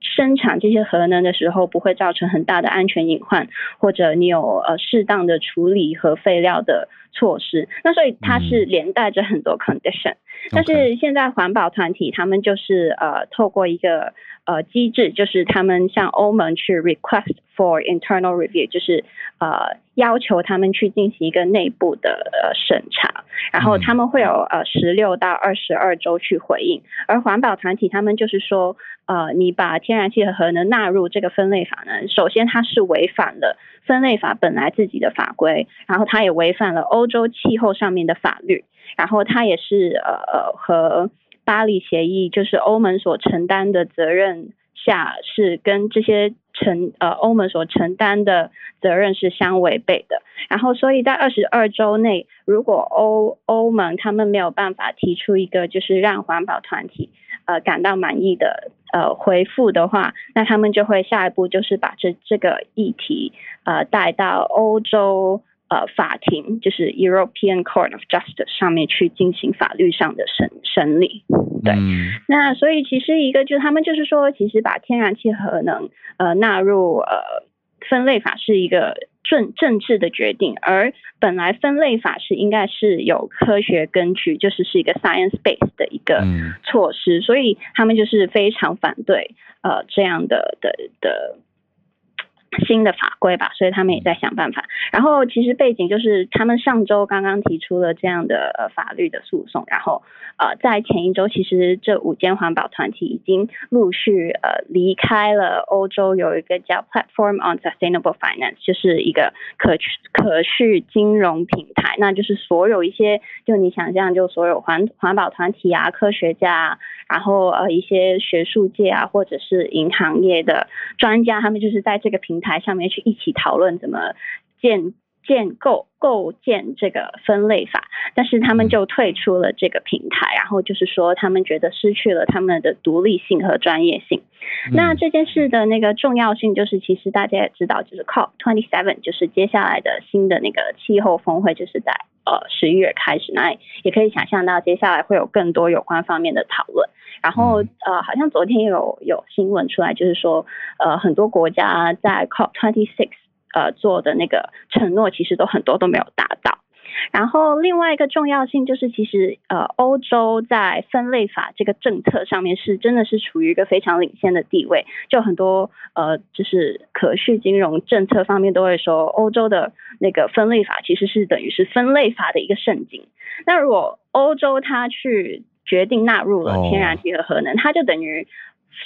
生产这些核能的时候不会造成很大的安全隐患，或者你有呃适当的处理核废料的措施，那所以它是连带着很多 condition。但是现在环保团体他们就是呃透过一个呃机制，就是他们向欧盟去 request for internal review，就是呃要求他们去进行一个内部的呃审查，然后他们会有呃十六到二十二周去回应，而环保团体他们就是说。呃，你把天然气和核能纳入这个分类法呢？首先，它是违反了分类法本来自己的法规，然后它也违反了欧洲气候上面的法律，然后它也是呃呃和巴黎协议就是欧盟所承担的责任下是跟这些承呃欧盟所承担的责任是相违背的。然后，所以在二十二周内，如果欧欧盟他们没有办法提出一个就是让环保团体呃感到满意的。呃，回复的话，那他们就会下一步就是把这这个议题呃带到欧洲呃法庭，就是 European Court of Justice 上面去进行法律上的审审理。对，那所以其实一个就他们就是说，其实把天然气核能呃纳入呃分类法是一个。政政治的决定，而本来分类法是应该是有科学根据，就是是一个 science base 的一个措施，所以他们就是非常反对呃这样的的的新的法规吧，所以他们也在想办法。然后其实背景就是他们上周刚刚提出了这样的呃法律的诉讼，然后呃在前一周，其实这五间环保团体已经陆续呃离开了欧洲有一个叫 Platform on Sustainable Finance，就是一个可可续金融平台，那就是所有一些就你想象就所有环环保团体啊、科学家啊，然后呃一些学术界啊或者是银行业的专家，他们就是在这个平台。台上面去一起讨论怎么建建构构建这个分类法，但是他们就退出了这个平台，然后就是说他们觉得失去了他们的独立性和专业性。那这件事的那个重要性，就是其实大家也知道，就是 COP twenty seven，就是接下来的新的那个气候峰会，就是在呃十一月开始，那也可以想象到接下来会有更多有关方面的讨论。然后呃，好像昨天有有新闻出来，就是说呃，很多国家在 COP twenty six 呃做的那个承诺，其实都很多都没有达到。然后另外一个重要性就是，其实呃，欧洲在分类法这个政策上面是真的是处于一个非常领先的地位。就很多呃，就是可续金融政策方面都会说，欧洲的那个分类法其实是等于是分类法的一个圣经。那如果欧洲它去决定纳入了天然气和核能，它就等于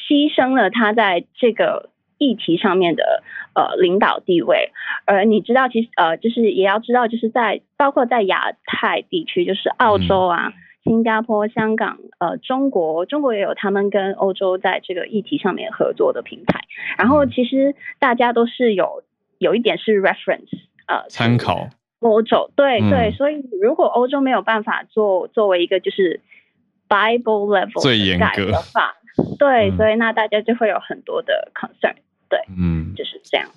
牺牲了它在这个议题上面的呃领导地位。而你知道，其实呃，就是也要知道，就是在包括在亚太地区，就是澳洲啊、新加坡、香港、呃中国，中国也有他们跟欧洲在这个议题上面合作的平台。然后其实大家都是有有一点是 reference 呃参考欧洲，对对，所以如果欧洲没有办法做作为一个就是。Bible level 最严格的法，对，所以那大家就会有很多的 concern，对，嗯，就是这样。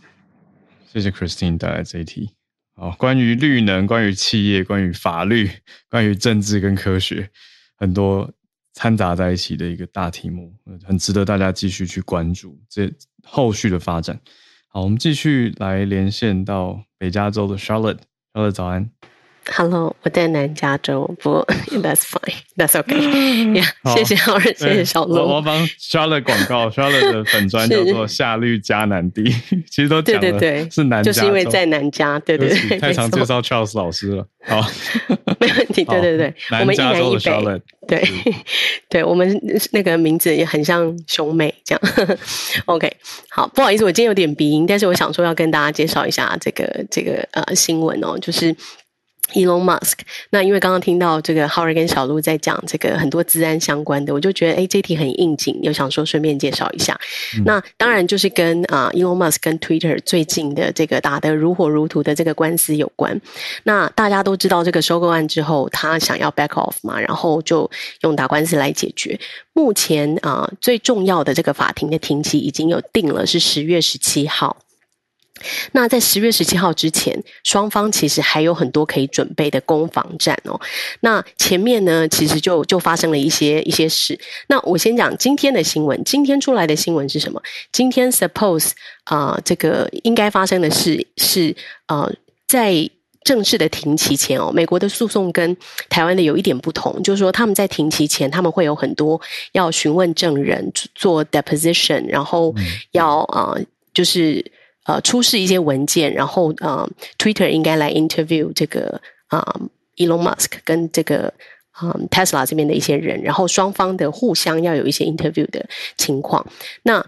谢谢 Christine 带来这一题。好，关于绿能，关于企业，关于法律，关于政治跟科学，很多掺杂在一起的一个大题目，很值得大家继续去关注这后续的发展。好，我们继续来连线到北加州的 Charlotte，Charlotte 早安。Hello，我在南加州，不，That's fine，That's okay。呀，谢谢好人，谢谢小鹿。我帮 Charlotte 广告，Charlotte 的粉砖叫做夏绿加南地，其实都讲了，是南，就是因为在南加，对对对，太常介绍 Charles 老师了。好，没问题，对对对，我们一南一北，对对，我们那个名字也很像兄妹这样。OK，好，不好意思，我今天有点鼻音，但是我想说要跟大家介绍一下这个这个呃新闻哦，就是。Elon Musk，那因为刚刚听到这个 Howard 跟小鹿在讲这个很多治安相关的，我就觉得哎，这题很应景，又想说顺便介绍一下。那当然就是跟啊 Elon Musk 跟 Twitter 最近的这个打得如火如荼的这个官司有关。那大家都知道这个收购案之后，他想要 back off 嘛，然后就用打官司来解决。目前啊最重要的这个法庭的庭期已经有定了，是十月十七号。那在十月十七号之前，双方其实还有很多可以准备的攻防战哦。那前面呢，其实就就发生了一些一些事。那我先讲今天的新闻，今天出来的新闻是什么？今天 suppose 啊，这个应该发生的事是呃，在正式的庭期前哦，美国的诉讼跟台湾的有一点不同，就是说他们在庭期前，他们会有很多要询问证人做 deposition，然后要啊，就是。呃，出示一些文件，然后呃，Twitter 应该来 interview 这个啊，Elon Musk 跟这个啊 Tesla 这边的一些人，然后双方的互相要有一些 interview 的情况。那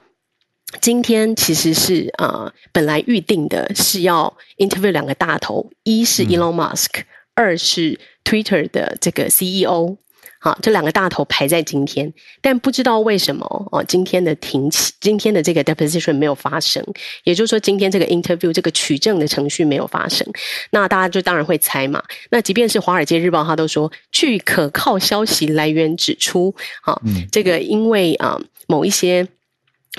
今天其实是啊，本来预定的是要 interview 两个大头，一是 Elon Musk，二是 Twitter 的这个 CEO。好，这两个大头排在今天，但不知道为什么哦，今天的停期，今天的这个 deposition 没有发生，也就是说，今天这个 interview 这个取证的程序没有发生。那大家就当然会猜嘛。那即便是《华尔街日报》，他都说，据可靠消息来源指出，好，这个因为啊某一些。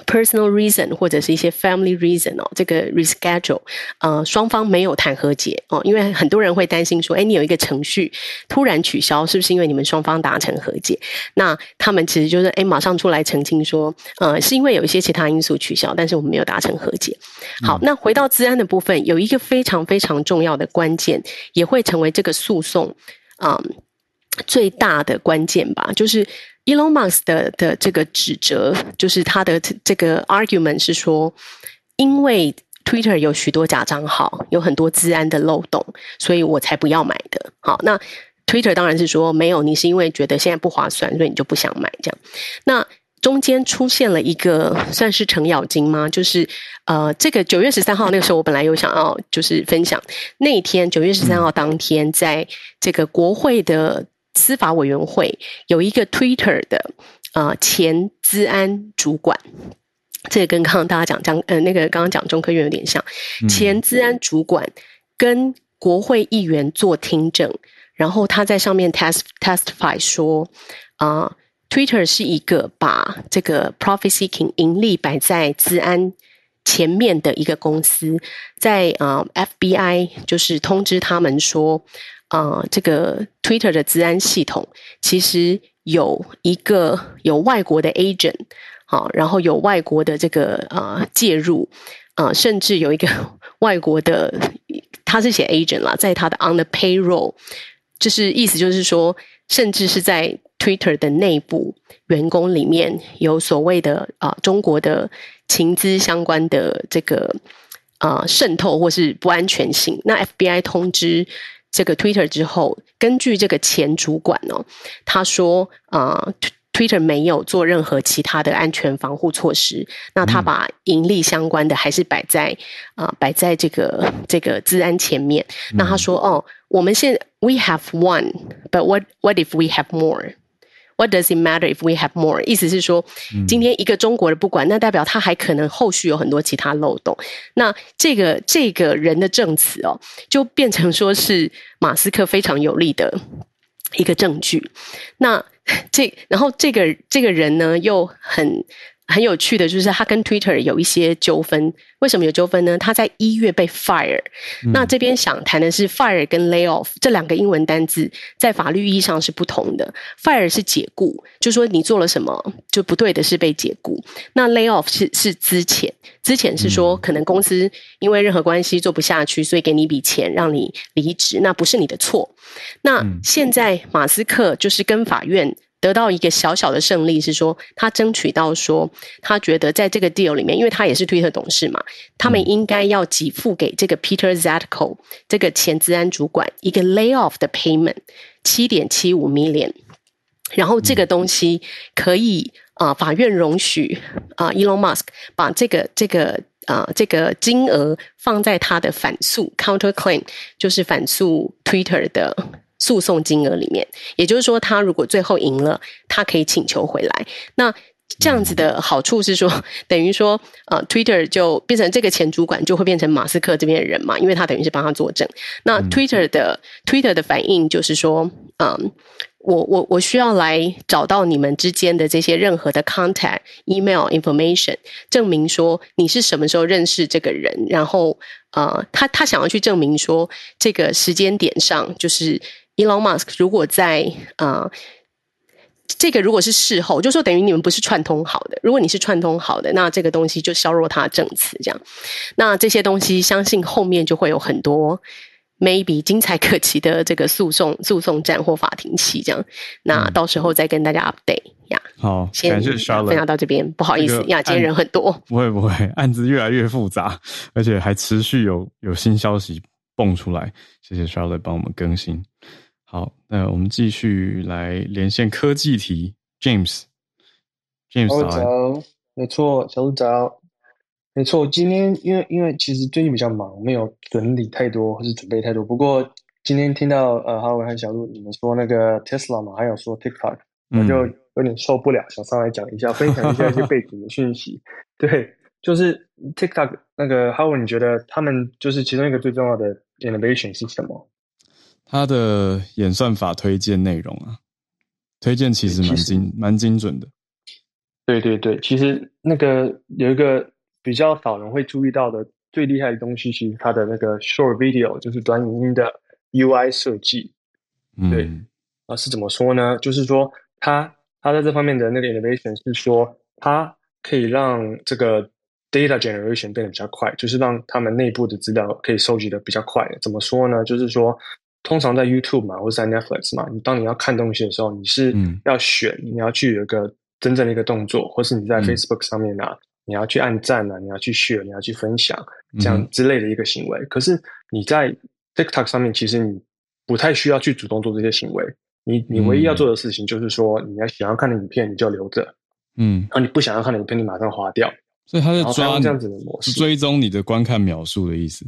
Personal reason 或者是一些 family reason 哦，这个 reschedule，呃，双方没有谈和解哦，因为很多人会担心说，哎，你有一个程序突然取消，是不是因为你们双方达成和解？那他们其实就是哎，马上出来澄清说，呃，是因为有一些其他因素取消，但是我们没有达成和解。好，那回到治安的部分，有一个非常非常重要的关键，也会成为这个诉讼啊最大的关键吧，就是。Elon Musk 的的这个指责，就是他的这个 argument 是说，因为 Twitter 有许多假账号，有很多治安的漏洞，所以我才不要买的。好，那 Twitter 当然是说没有，你是因为觉得现在不划算，所以你就不想买这样。那中间出现了一个算是程咬金吗？就是呃，这个九月十三号那个时候，我本来有想要就是分享那一天九月十三号当天，在这个国会的司法委员会有一个 Twitter 的呃前资安主管。这个跟刚刚大家讲张呃那个刚刚讲中科院有点像，前治安主管跟国会议员做听证，然后他在上面 test testify 说啊，Twitter 是一个把这个 profit seeking 盈利摆在治安前面的一个公司，在啊 FBI 就是通知他们说啊，这个 Twitter 的治安系统其实有一个有外国的 agent。好，然后有外国的这个呃介入，啊，甚至有一个 外国的，他是写 agent 啦，在他的 on the payroll，就是意思就是说，甚至是在 Twitter 的内部员工里面有所谓的啊中国的情资相关的这个啊渗透或是不安全性。那 FBI 通知这个 Twitter 之后，根据这个前主管哦，他说啊。Twitter 没有做任何其他的安全防护措施，那他把盈利相关的还是摆在啊摆在这个这个治安前面。那他说哦，我们现 We have one，but what what if we have more？What does it matter if we have more？意思是说，今天一个中国人不管，那代表他还可能后续有很多其他漏洞。那这个这个人的证词哦，就变成说是马斯克非常有利的一个证据。那这，然后这个这个人呢，又很很有趣的，就是他跟 Twitter 有一些纠纷。为什么有纠纷呢？他在一月被 fire。那这边想谈的是 fire 跟 lay off 这两个英文单字，在法律意义上是不同的。fire 是解雇，就说你做了什么就不对的是被解雇。那 lay off 是是之前，之前是说可能公司因为任何关系做不下去，所以给你一笔钱让你离职，那不是你的错。那现在马斯克就是跟法院。得到一个小小的胜利是说，他争取到说，他觉得在这个 deal 里面，因为他也是推特董事嘛，他们应该要给付给这个 Peter Zatko 这个前治安主管一个 layoff 的 payment 七点七五 million，然后这个东西可以啊，法院容许啊，Elon Musk 把这个这个啊这个金额放在他的反诉 counter claim，就是反诉 Twitter 的。诉讼金额里面，也就是说，他如果最后赢了，他可以请求回来。那这样子的好处是说，等于说，呃，Twitter 就变成这个前主管就会变成马斯克这边的人嘛，因为他等于是帮他作证。那 Twitter 的 Twitter 的反应就是说，嗯，我我我需要来找到你们之间的这些任何的 contact email information，证明说你是什么时候认识这个人，然后呃，他他想要去证明说这个时间点上就是。Elon Musk 如果在啊，这个如果是事后，就说等于你们不是串通好的。如果你是串通好的，那这个东西就削弱他的证词，这样。那这些东西，相信后面就会有很多 maybe 精彩可期的这个诉讼、诉讼战或法庭期，这样。那到时候再跟大家 update 呀。好，感谢 Charlotte 分享到这边，不好意思呀，今天人很多。不会不会，案子越来越复杂，而且还持续有有新消息蹦出来。谢谢 Charlotte 帮我们更新。好，那我们继续来连线科技题，James，James 早，没错，小鹿早，没错。今天因为因为其实最近比较忙，没有整理太多或是准备太多。不过今天听到呃哈文和小鹿你们说那个 Tesla 嘛，还有说 TikTok，我就有点受不了，想上来讲一下，分享一下一些背景的讯息。对，就是 TikTok 那个哈文，你觉得他们就是其中一个最重要的 innovation 是什么？它的演算法推荐内容啊，推荐其实蛮精蛮精准的。对对对，其实那个有一个比较少人会注意到的最厉害的东西，其实它的那个 short video 就是短影音的 UI 设计。对啊，是怎么说呢？就是说，它它在这方面的那个 innovation 是说，它可以让这个 data generation 变得比较快，就是让他们内部的资料可以收集的比较快。怎么说呢？就是说。通常在 YouTube 嘛，或者在 Netflix 嘛，你当你要看东西的时候，你是要选，你要去有一个真正的一个动作，或是你在 Facebook 上面啊，你要去按赞啊，你要去 share，你要去分享这样之类的一个行为。可是你在 TikTok 上面，其实你不太需要去主动做这些行为。你你唯一要做的事情就是说，你要想要看的影片，你就留着，嗯，然后你不想要看的影片，你马上划掉。所以他是抓这样子的模式，追踪你的观看秒数的意思。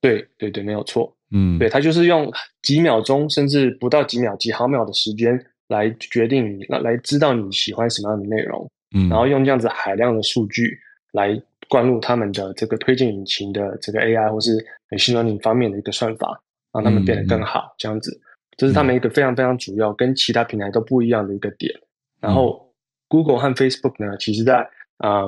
对对对，没有错。嗯，对他就是用几秒钟，甚至不到几秒、几毫秒的时间来决定你，来来知道你喜欢什么样的内容。嗯，然后用这样子海量的数据来灌入他们的这个推荐引擎的这个 AI 或是很新闻领方面的一个算法，让他们变得更好。这样子。这是他们一个非常非常主要、跟其他平台都不一样的一个点。然后，Google 和 Facebook 呢，其实在啊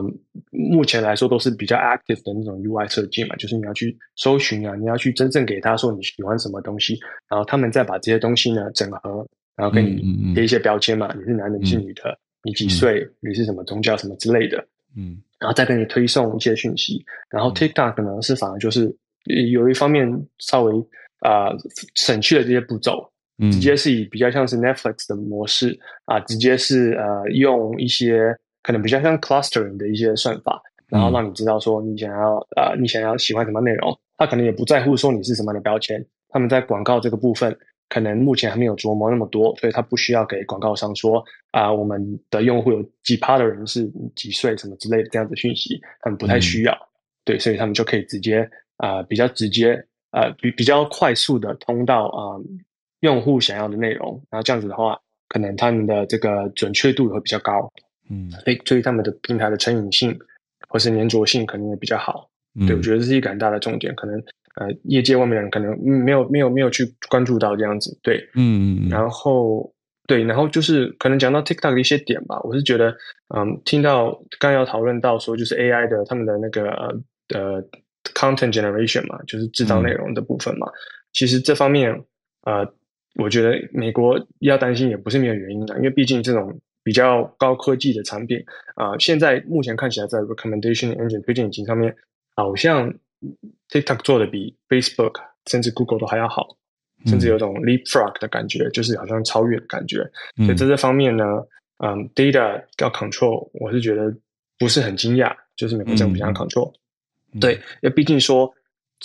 目前来说都是比较 active 的那种 UI 设计嘛，就是你要去搜寻啊，你要去真正给他说你喜欢什么东西，然后他们再把这些东西呢整合，然后给你贴一些标签嘛，你是男的，你是女的，你几岁，你是什么宗教什么之类的，嗯，然后再给你推送一些讯息。然后 TikTok 呢是反而就是有一方面稍微啊省去了这些步骤。直接是以比较像是 Netflix 的模式啊，直接是呃用一些可能比较像 clustering 的一些算法，然后让你知道说你想要呃你想要喜欢什么内容，他可能也不在乎说你是什么样的标签。他们在广告这个部分，可能目前还没有琢磨那么多，所以他不需要给广告商说啊我们的用户有几趴的人是几岁什么之类的这样子讯息，他们不太需要。对，所以他们就可以直接啊比较直接呃比比较快速的通到啊。用户想要的内容，然后这样子的话，可能他们的这个准确度会比较高，嗯，所以所以他们的平台的成瘾性或是粘着性可能也比较好。对，我觉得这是一个很大的重点，可能呃，业界外面的人可能没有没有没有去关注到这样子。对，嗯嗯。然后对，然后就是可能讲到 TikTok 的一些点吧，我是觉得，嗯，听到刚要讨论到说，就是 AI 的他们的那个呃 content generation 嘛，就是制造内容的部分嘛，其实这方面呃。我觉得美国要担心也不是没有原因的，因为毕竟这种比较高科技的产品啊，现在目前看起来在 recommendation engine 推荐引擎上面，好像 TikTok 做的比 Facebook 甚至 Google 都还要好，甚至有种 leapfrog 的感觉，就是好像超越的感觉。所以在这方面呢，嗯，data 要 control，我是觉得不是很惊讶，就是美国政府想要 control。对，因为毕竟说，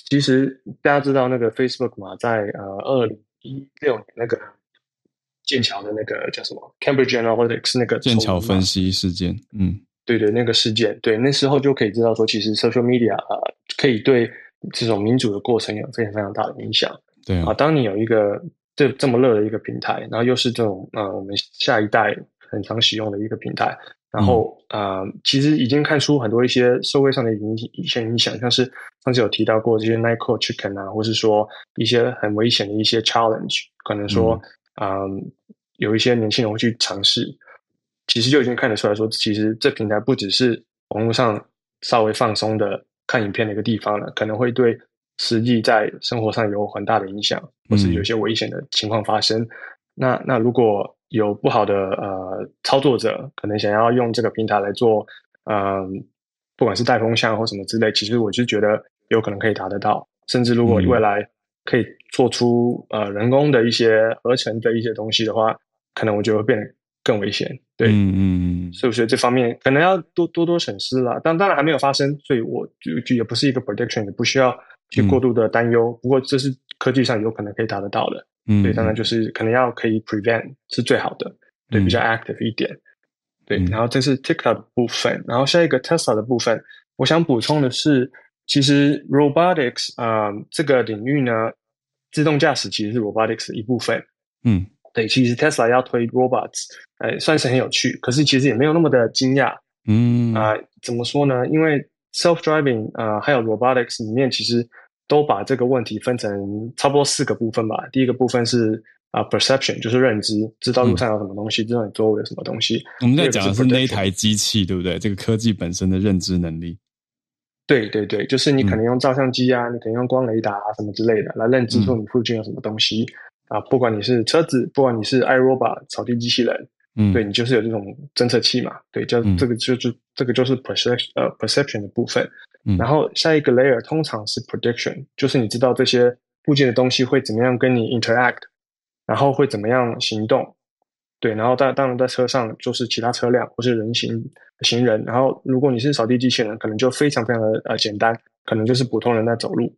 其实大家知道那个 Facebook 嘛，在呃二零。一六年那个剑桥的那个叫什么 Cambridge Analytics 那个剑桥分析事件，嗯，对对，那个事件，对，那时候就可以知道说，其实 social media 啊，可以对这种民主的过程有非常非常大的影响。对啊，当你有一个这这么热的一个平台，然后又是这种呃我们下一代很常使用的一个平台。然后啊，其实已经看出很多一些社会上的影一些影响，像是上次有提到过这些 Nike Chicken 啊，或是说一些很危险的一些 challenge，可能说啊，有一些年轻人会去尝试，其实就已经看得出来说，其实这平台不只是网络上稍微放松的看影片的一个地方了，可能会对实际在生活上有很大的影响，或是有一些危险的情况发生。那那如果有不好的呃操作者，可能想要用这个平台来做，嗯，不管是带风向或什么之类，其实我就觉得有可能可以达得到。甚至如果未来可以做出呃人工的一些合成的一些东西的话，可能我觉得会变得更危险。对，嗯嗯，是不是这方面可能要多多多审视了？但当然还没有发生，所以我就就也不是一个 prediction，也不需要去过度的担忧。不过这是科技上有可能可以达得到的。嗯，对，当然就是可能要可以 prevent 是最好的，对，比较 active 一点，对。然后这是 TikTok 的部分，然后下一个 Tesla 的部分，我想补充的是，其实 robotics 啊这个领域呢，自动驾驶其实是 robotics 的一部分。嗯，对，其实 Tesla 要推 robots，哎，算是很有趣，可是其实也没有那么的惊讶。嗯啊，怎么说呢？因为 self driving 啊，还有 robotics 里面其实。都把这个问题分成差不多四个部分吧。第一个部分是啊，perception，就是认知，知道路上有什么东西，知道你周围有什么东西。我们在讲的是那台机器，对不对？这个科技本身的认知能力。对对对，就是你可能用照相机啊，你可能用光雷达啊什么之类的来认知说你附近有什么东西啊。不管你是车子，不管你是 iRobot 扫地机器人，嗯，对你就是有这种侦测器嘛。对，叫这个就是这个就是 perception 呃 perception 的部分。然后下一个 layer 通常是 prediction，就是你知道这些附近的东西会怎么样跟你 interact，然后会怎么样行动。对，然后当当然在车上就是其他车辆或是人行行人，然后如果你是扫地机器人，可能就非常非常的呃简单，可能就是普通人在走路。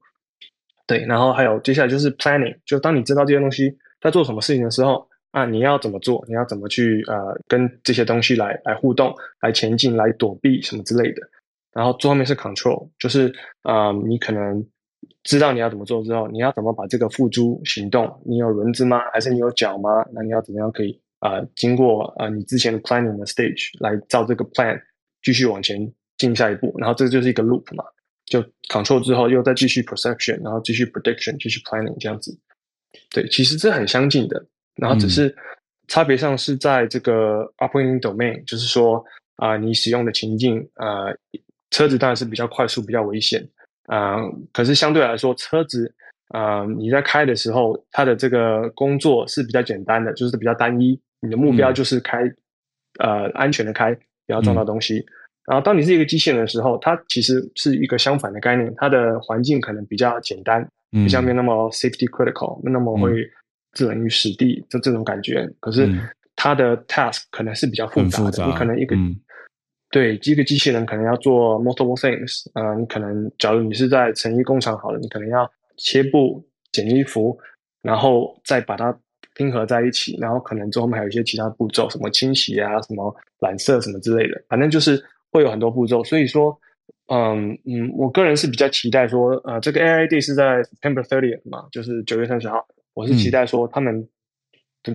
对，然后还有接下来就是 planning，就当你知道这些东西在做什么事情的时候啊，你要怎么做？你要怎么去呃跟这些东西来来互动、来前进、来躲避什么之类的。然后最后面是 control，就是啊，你可能知道你要怎么做之后，你要怎么把这个付诸行动？你有轮子吗？还是你有脚吗？那你要怎么样可以啊经过啊你之前的 planning 的 stage 来照这个 plan 继续往前进下一步？然后这就是一个 loop 嘛。就 control 之后，又再继续 perception，然后继续 prediction，继续 planning 这样子。对，其实这很相近的，然后只是差别上是在这个 operating domain，就是说啊，你使用的情境啊，车子当然是比较快速、比较危险啊，可是相对来说，车子啊，你在开的时候，它的这个工作是比较简单的，就是比较单一，你的目标就是开呃安全的开，不要撞到东西。然后，当你是一个机器人的时候，它其实是一个相反的概念。它的环境可能比较简单，比较没那么 safety critical，那么会置人于死地这这种感觉。可是它的 task 可能是比较复杂的。你可能一个对一个机器人可能要做 multiple things。啊，你可能假如你是在成衣工厂好了，你可能要切布、剪衣服，然后再把它拼合在一起，然后可能之后面还有一些其他步骤，什么清洗啊、什么染色什么之类的，反正就是。会有很多步骤，所以说，嗯嗯，我个人是比较期待说，呃，这个 AI Day 是在 September thirtieth 嘛，就是九月三十号，我是期待说他们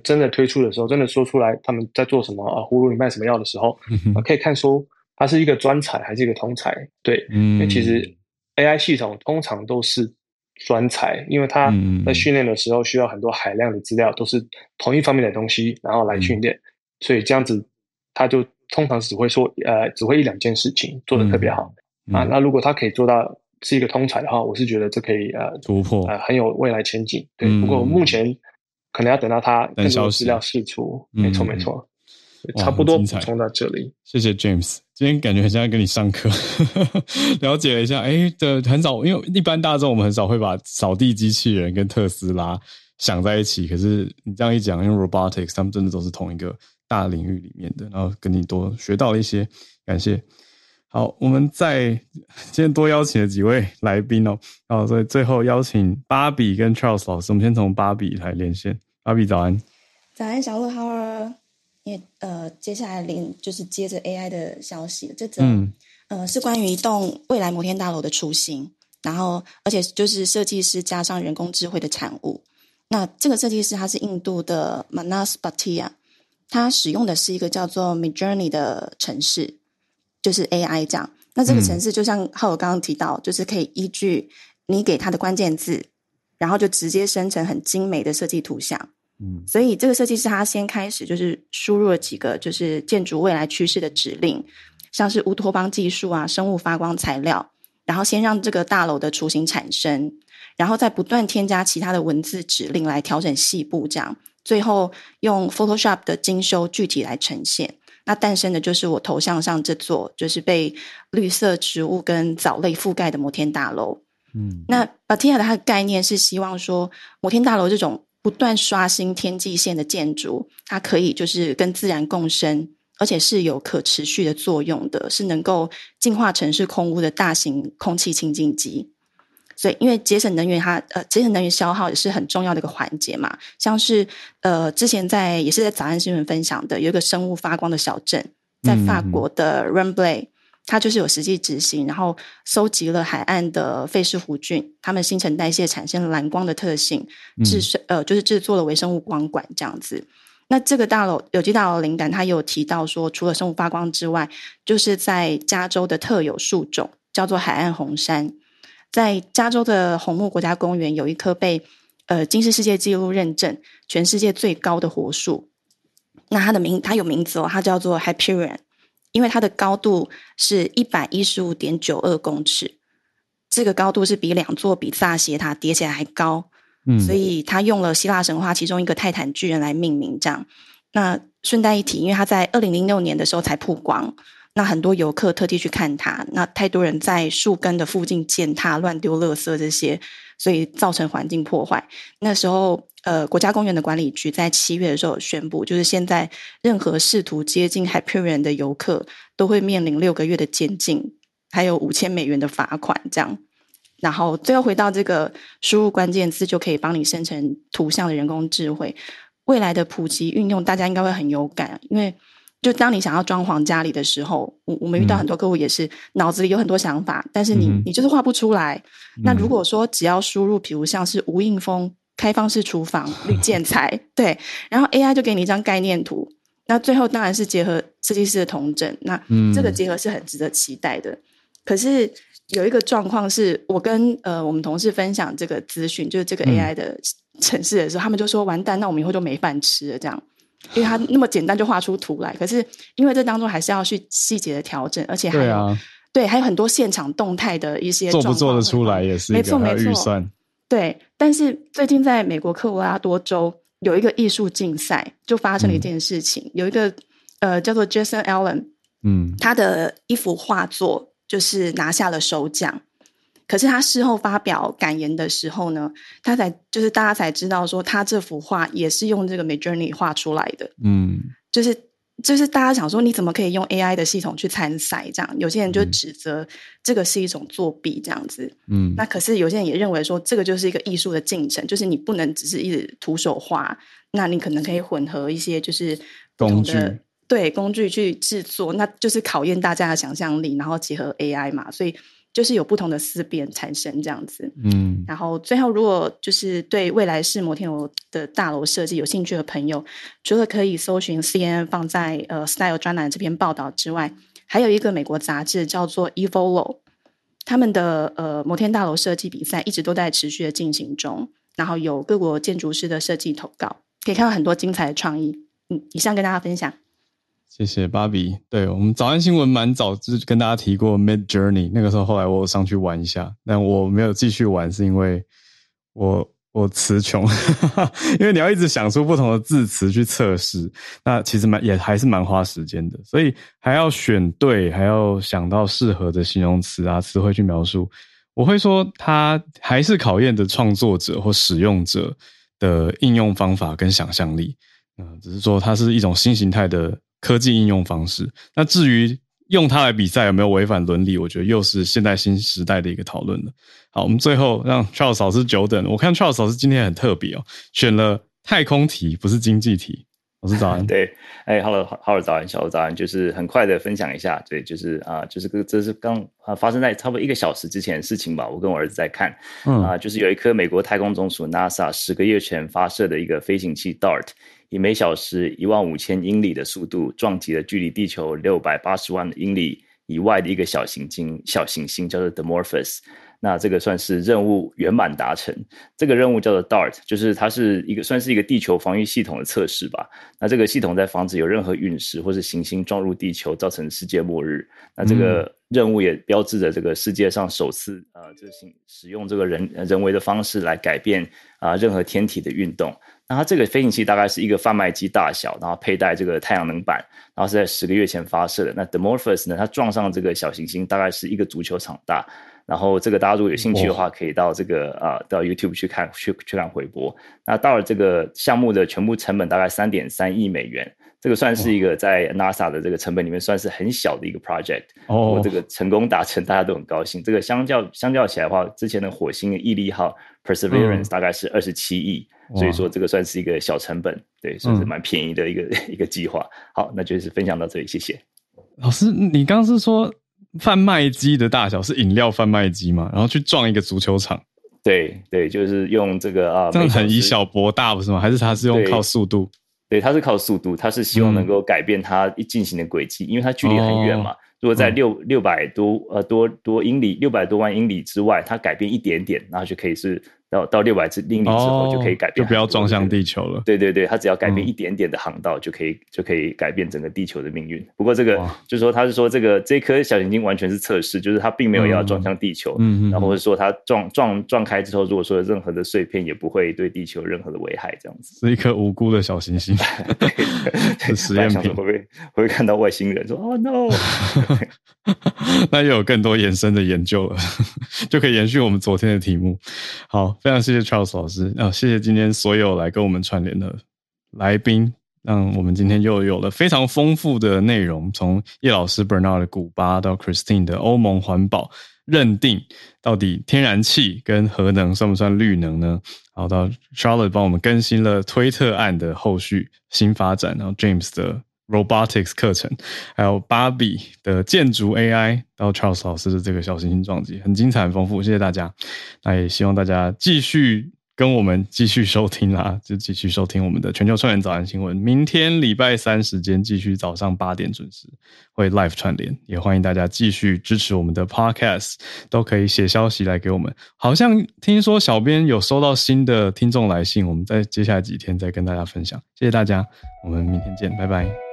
真的推出的时候，真的说出来他们在做什么啊，葫芦里卖什么药的时候，可以看出它是一个专才还是一个通才，对，因为其实 AI 系统通常都是专才，因为他在训练的时候需要很多海量的资料，都是同一方面的东西，然后来训练，所以这样子他就。通常只会说，呃，只会一两件事情做的特别好啊。那如果他可以做到是一个通才的话，我是觉得这可以呃突破，呃很有未来前景。对，不过目前可能要等到他更多资料释出。没错，没错，差不多补充到这里。谢谢 James，今天感觉很像跟你上课，了解了一下。哎，的很少，因为一般大众我们很少会把扫地机器人跟特斯拉想在一起。可是你这样一讲，因为 robotics 他们真的都是同一个。大领域里面的，然后跟你多学到了一些，感谢。好，我们在今天多邀请了几位来宾哦，然后所以最后邀请芭比跟 Charles 老师，我们先从芭比来连线。芭比早安，早安，小鹿好儿。也呃，接下来连就是接着 AI 的消息，这则呃是关于一栋未来摩天大楼的雏形，然后而且就是设计师加上人工智慧的产物。那这个设计师他是印度的 Manas Bhatia。他使用的是一个叫做 Midjourney 的城市，就是 AI 这样。那这个城市就像浩友刚刚提到，就是可以依据你给它的关键字，然后就直接生成很精美的设计图像。嗯，所以这个设计师他先开始就是输入了几个就是建筑未来趋势的指令，像是乌托邦技术啊、生物发光材料，然后先让这个大楼的雏形产生，然后再不断添加其他的文字指令来调整细部这样。最后用 Photoshop 的精修具体来呈现，那诞生的就是我头像上这座就是被绿色植物跟藻类覆盖的摩天大楼。嗯，那 Batia 的它的概念是希望说，摩天大楼这种不断刷新天际线的建筑，它可以就是跟自然共生，而且是有可持续的作用的，是能够净化城市空污的大型空气清净机。所以，因为节省能源，它呃节省能源消耗也是很重要的一个环节嘛。像是呃之前在也是在早安新闻分享的，有一个生物发光的小镇，在法国的 r a m b l a y 它就是有实际执行，然后收集了海岸的费氏弧菌，它们新陈代谢产生蓝光的特性，制呃就是制作了微生物光管这样子。那这个大楼有机大楼灵感，它有提到说，除了生物发光之外，就是在加州的特有树种叫做海岸红杉。在加州的红木国家公园有一棵被呃金氏世界纪录认证全世界最高的活树。那它的名它有名字哦，它叫做 Hyperion，因为它的高度是一百一十五点九二公尺，这个高度是比两座比萨斜塔叠起来还高。嗯，所以他用了希腊神话其中一个泰坦巨人来命名。这样，那顺带一提，因为他在二零零六年的时候才曝光。那很多游客特地去看它，那太多人在树根的附近践踏、乱丢垃圾这些，所以造成环境破坏。那时候呃国家公园的管理局在七月的时候宣布，就是现在任何试图接近 Hyperion 的游客都会面临六个月的监禁，还有五千美元的罚款。这样，然后最后回到这个输入关键字就可以帮你生成图像的人工智慧，未来的普及运用，大家应该会很有感，因为。就当你想要装潢家里的时候，我我们遇到很多客户也是脑子里有很多想法，但是你你就是画不出来。那如果说只要输入，比如像是无印风开放式厨房绿建材，对，然后 AI 就给你一张概念图，那最后当然是结合设计师的同整，那这个结合是很值得期待的。可是有一个状况是，我跟呃我们同事分享这个资讯，就是这个 AI 的城市的时候，他们就说完蛋，那我们以后就没饭吃了这样。因为它那么简单就画出图来，可是因为这当中还是要去细节的调整，而且还有对还有很多现场动态的一些做不做得出来也是没错没错对。但是最近在美国科罗拉多州有一个艺术竞赛，就发生了一件事情，有一个呃叫做 Jason Allen，嗯，他的一幅画作就是拿下了首奖。可是他事后发表感言的时候呢，他才就是大家才知道说，他这幅画也是用这个 Midjourney 画出来的。嗯，就是就是大家想说，你怎么可以用 AI 的系统去参赛？这样有些人就指责这个是一种作弊，这样子。嗯，那可是有些人也认为说，这个就是一个艺术的进程，就是你不能只是一直徒手画，那你可能可以混合一些就是工具，对工具去制作，那就是考验大家的想象力，然后结合 AI 嘛，所以。就是有不同的思辨产生这样子，嗯，然后最后如果就是对未来式摩天楼的大楼设计有兴趣的朋友，除了可以搜寻 CNN 放在呃 Style 专栏这篇报道之外，还有一个美国杂志叫做 Evolo，他们的呃摩天大楼设计比赛一直都在持续的进行中，然后有各国建筑师的设计投稿，可以看到很多精彩的创意。嗯，以上跟大家分享。谢谢芭比。对我们早安新闻蛮早就跟大家提过 Mid Journey，那个时候后来我上去玩一下，但我没有继续玩，是因为我我词穷，因为你要一直想出不同的字词去测试，那其实蛮也还是蛮花时间的，所以还要选对，还要想到适合的形容词啊词汇去描述。我会说，它还是考验的创作者或使用者的应用方法跟想象力。嗯，只是说它是一种新形态的。科技应用方式。那至于用它来比赛有没有违反伦理，我觉得又是现代新时代的一个讨论了。好，我们最后让 Charles 老师久等。我看 Charles 老师今天很特别哦，选了太空题，不是经济题。老师早安。对，哎，Hello，Hello，早安，小早安。就是很快的分享一下，对，就是啊，就是个这是刚啊发生在差不多一个小时之前的事情吧。我跟我儿子在看，啊，就是有一颗美国太空总署 NASA 十个月前发射的一个飞行器 DART。以每小时一万五千英里的速度撞击了距离地球六百八十万英里以外的一个小行星，小行星叫做 Dimorphos。那这个算是任务圆满达成。这个任务叫做 DART，就是它是一个算是一个地球防御系统的测试吧。那这个系统在防止有任何陨石或是行星撞入地球，造成世界末日。那这个任务也标志着这个世界上首次呃，这行使用这个人人为的方式来改变啊任何天体的运动。那它这个飞行器大概是一个贩卖机大小，然后佩戴这个太阳能板，然后是在十个月前发射的。那 Demorphos 呢，它撞上这个小行星大概是一个足球场大。然后这个大家如果有兴趣的话，可以到这个啊到 YouTube 去看去去看回播。那到了这个项目的全部成本大概三点三亿美元，这个算是一个在 NASA 的这个成本里面算是很小的一个 project。哦，这个成功达成，大家都很高兴。这个相较相较起来的话，之前的火星毅力号 Perseverance 大概是二十七亿。所以说这个算是一个小成本，对，算是蛮便宜的一个 一个计划。好，那就是分享到这里，谢谢。老师，你刚是说贩卖机的大小是饮料贩卖机嘛？然后去撞一个足球场？对对，就是用这个啊，这样很以小博大不是吗？还是它是用靠速度？对，它是靠速度，它是希望能够改变它一进行的轨迹，因为它距离很远嘛。如果在六六百多呃多多英里，六百多万英里之外，它改变一点点，然后就可以是。到到六百英里之后就可以改变，就不要撞向地球了。对对对，它只要改变一点点的航道，就可以就可以改变整个地球的命运。不过这个就是说，他是说这个这颗小行星完全是测试，就是它并没有要撞向地球，嗯然后或者说它撞撞撞开之后，如果说有任何的碎片，也不会对地球任何的危害，这样子。是一颗无辜的小行星，实验品会不会会不会看到外星人说哦 no？那又有更多延伸的研究了，就可以延续我们昨天的题目。好。非常谢谢 Charles 老师啊，谢谢今天所有来跟我们串联的来宾，让我们今天又有了非常丰富的内容，从叶老师 Bernard 的古巴到 Christine 的欧盟环保认定，到底天然气跟核能算不算绿能呢？然后到 Charlotte 帮我们更新了推特案的后续新发展，然后 James 的。Robotics 课程，还有芭比的建筑 AI，到 Charles 老师的这个小行星撞击，很精彩、很丰富，谢谢大家。那也希望大家继续跟我们继续收听啦，就继续收听我们的全球串联早安新闻。明天礼拜三时间继续早上八点准时会 live 串联，也欢迎大家继续支持我们的 Podcast，都可以写消息来给我们。好像听说小编有收到新的听众来信，我们在接下来几天再跟大家分享。谢谢大家，我们明天见，拜拜。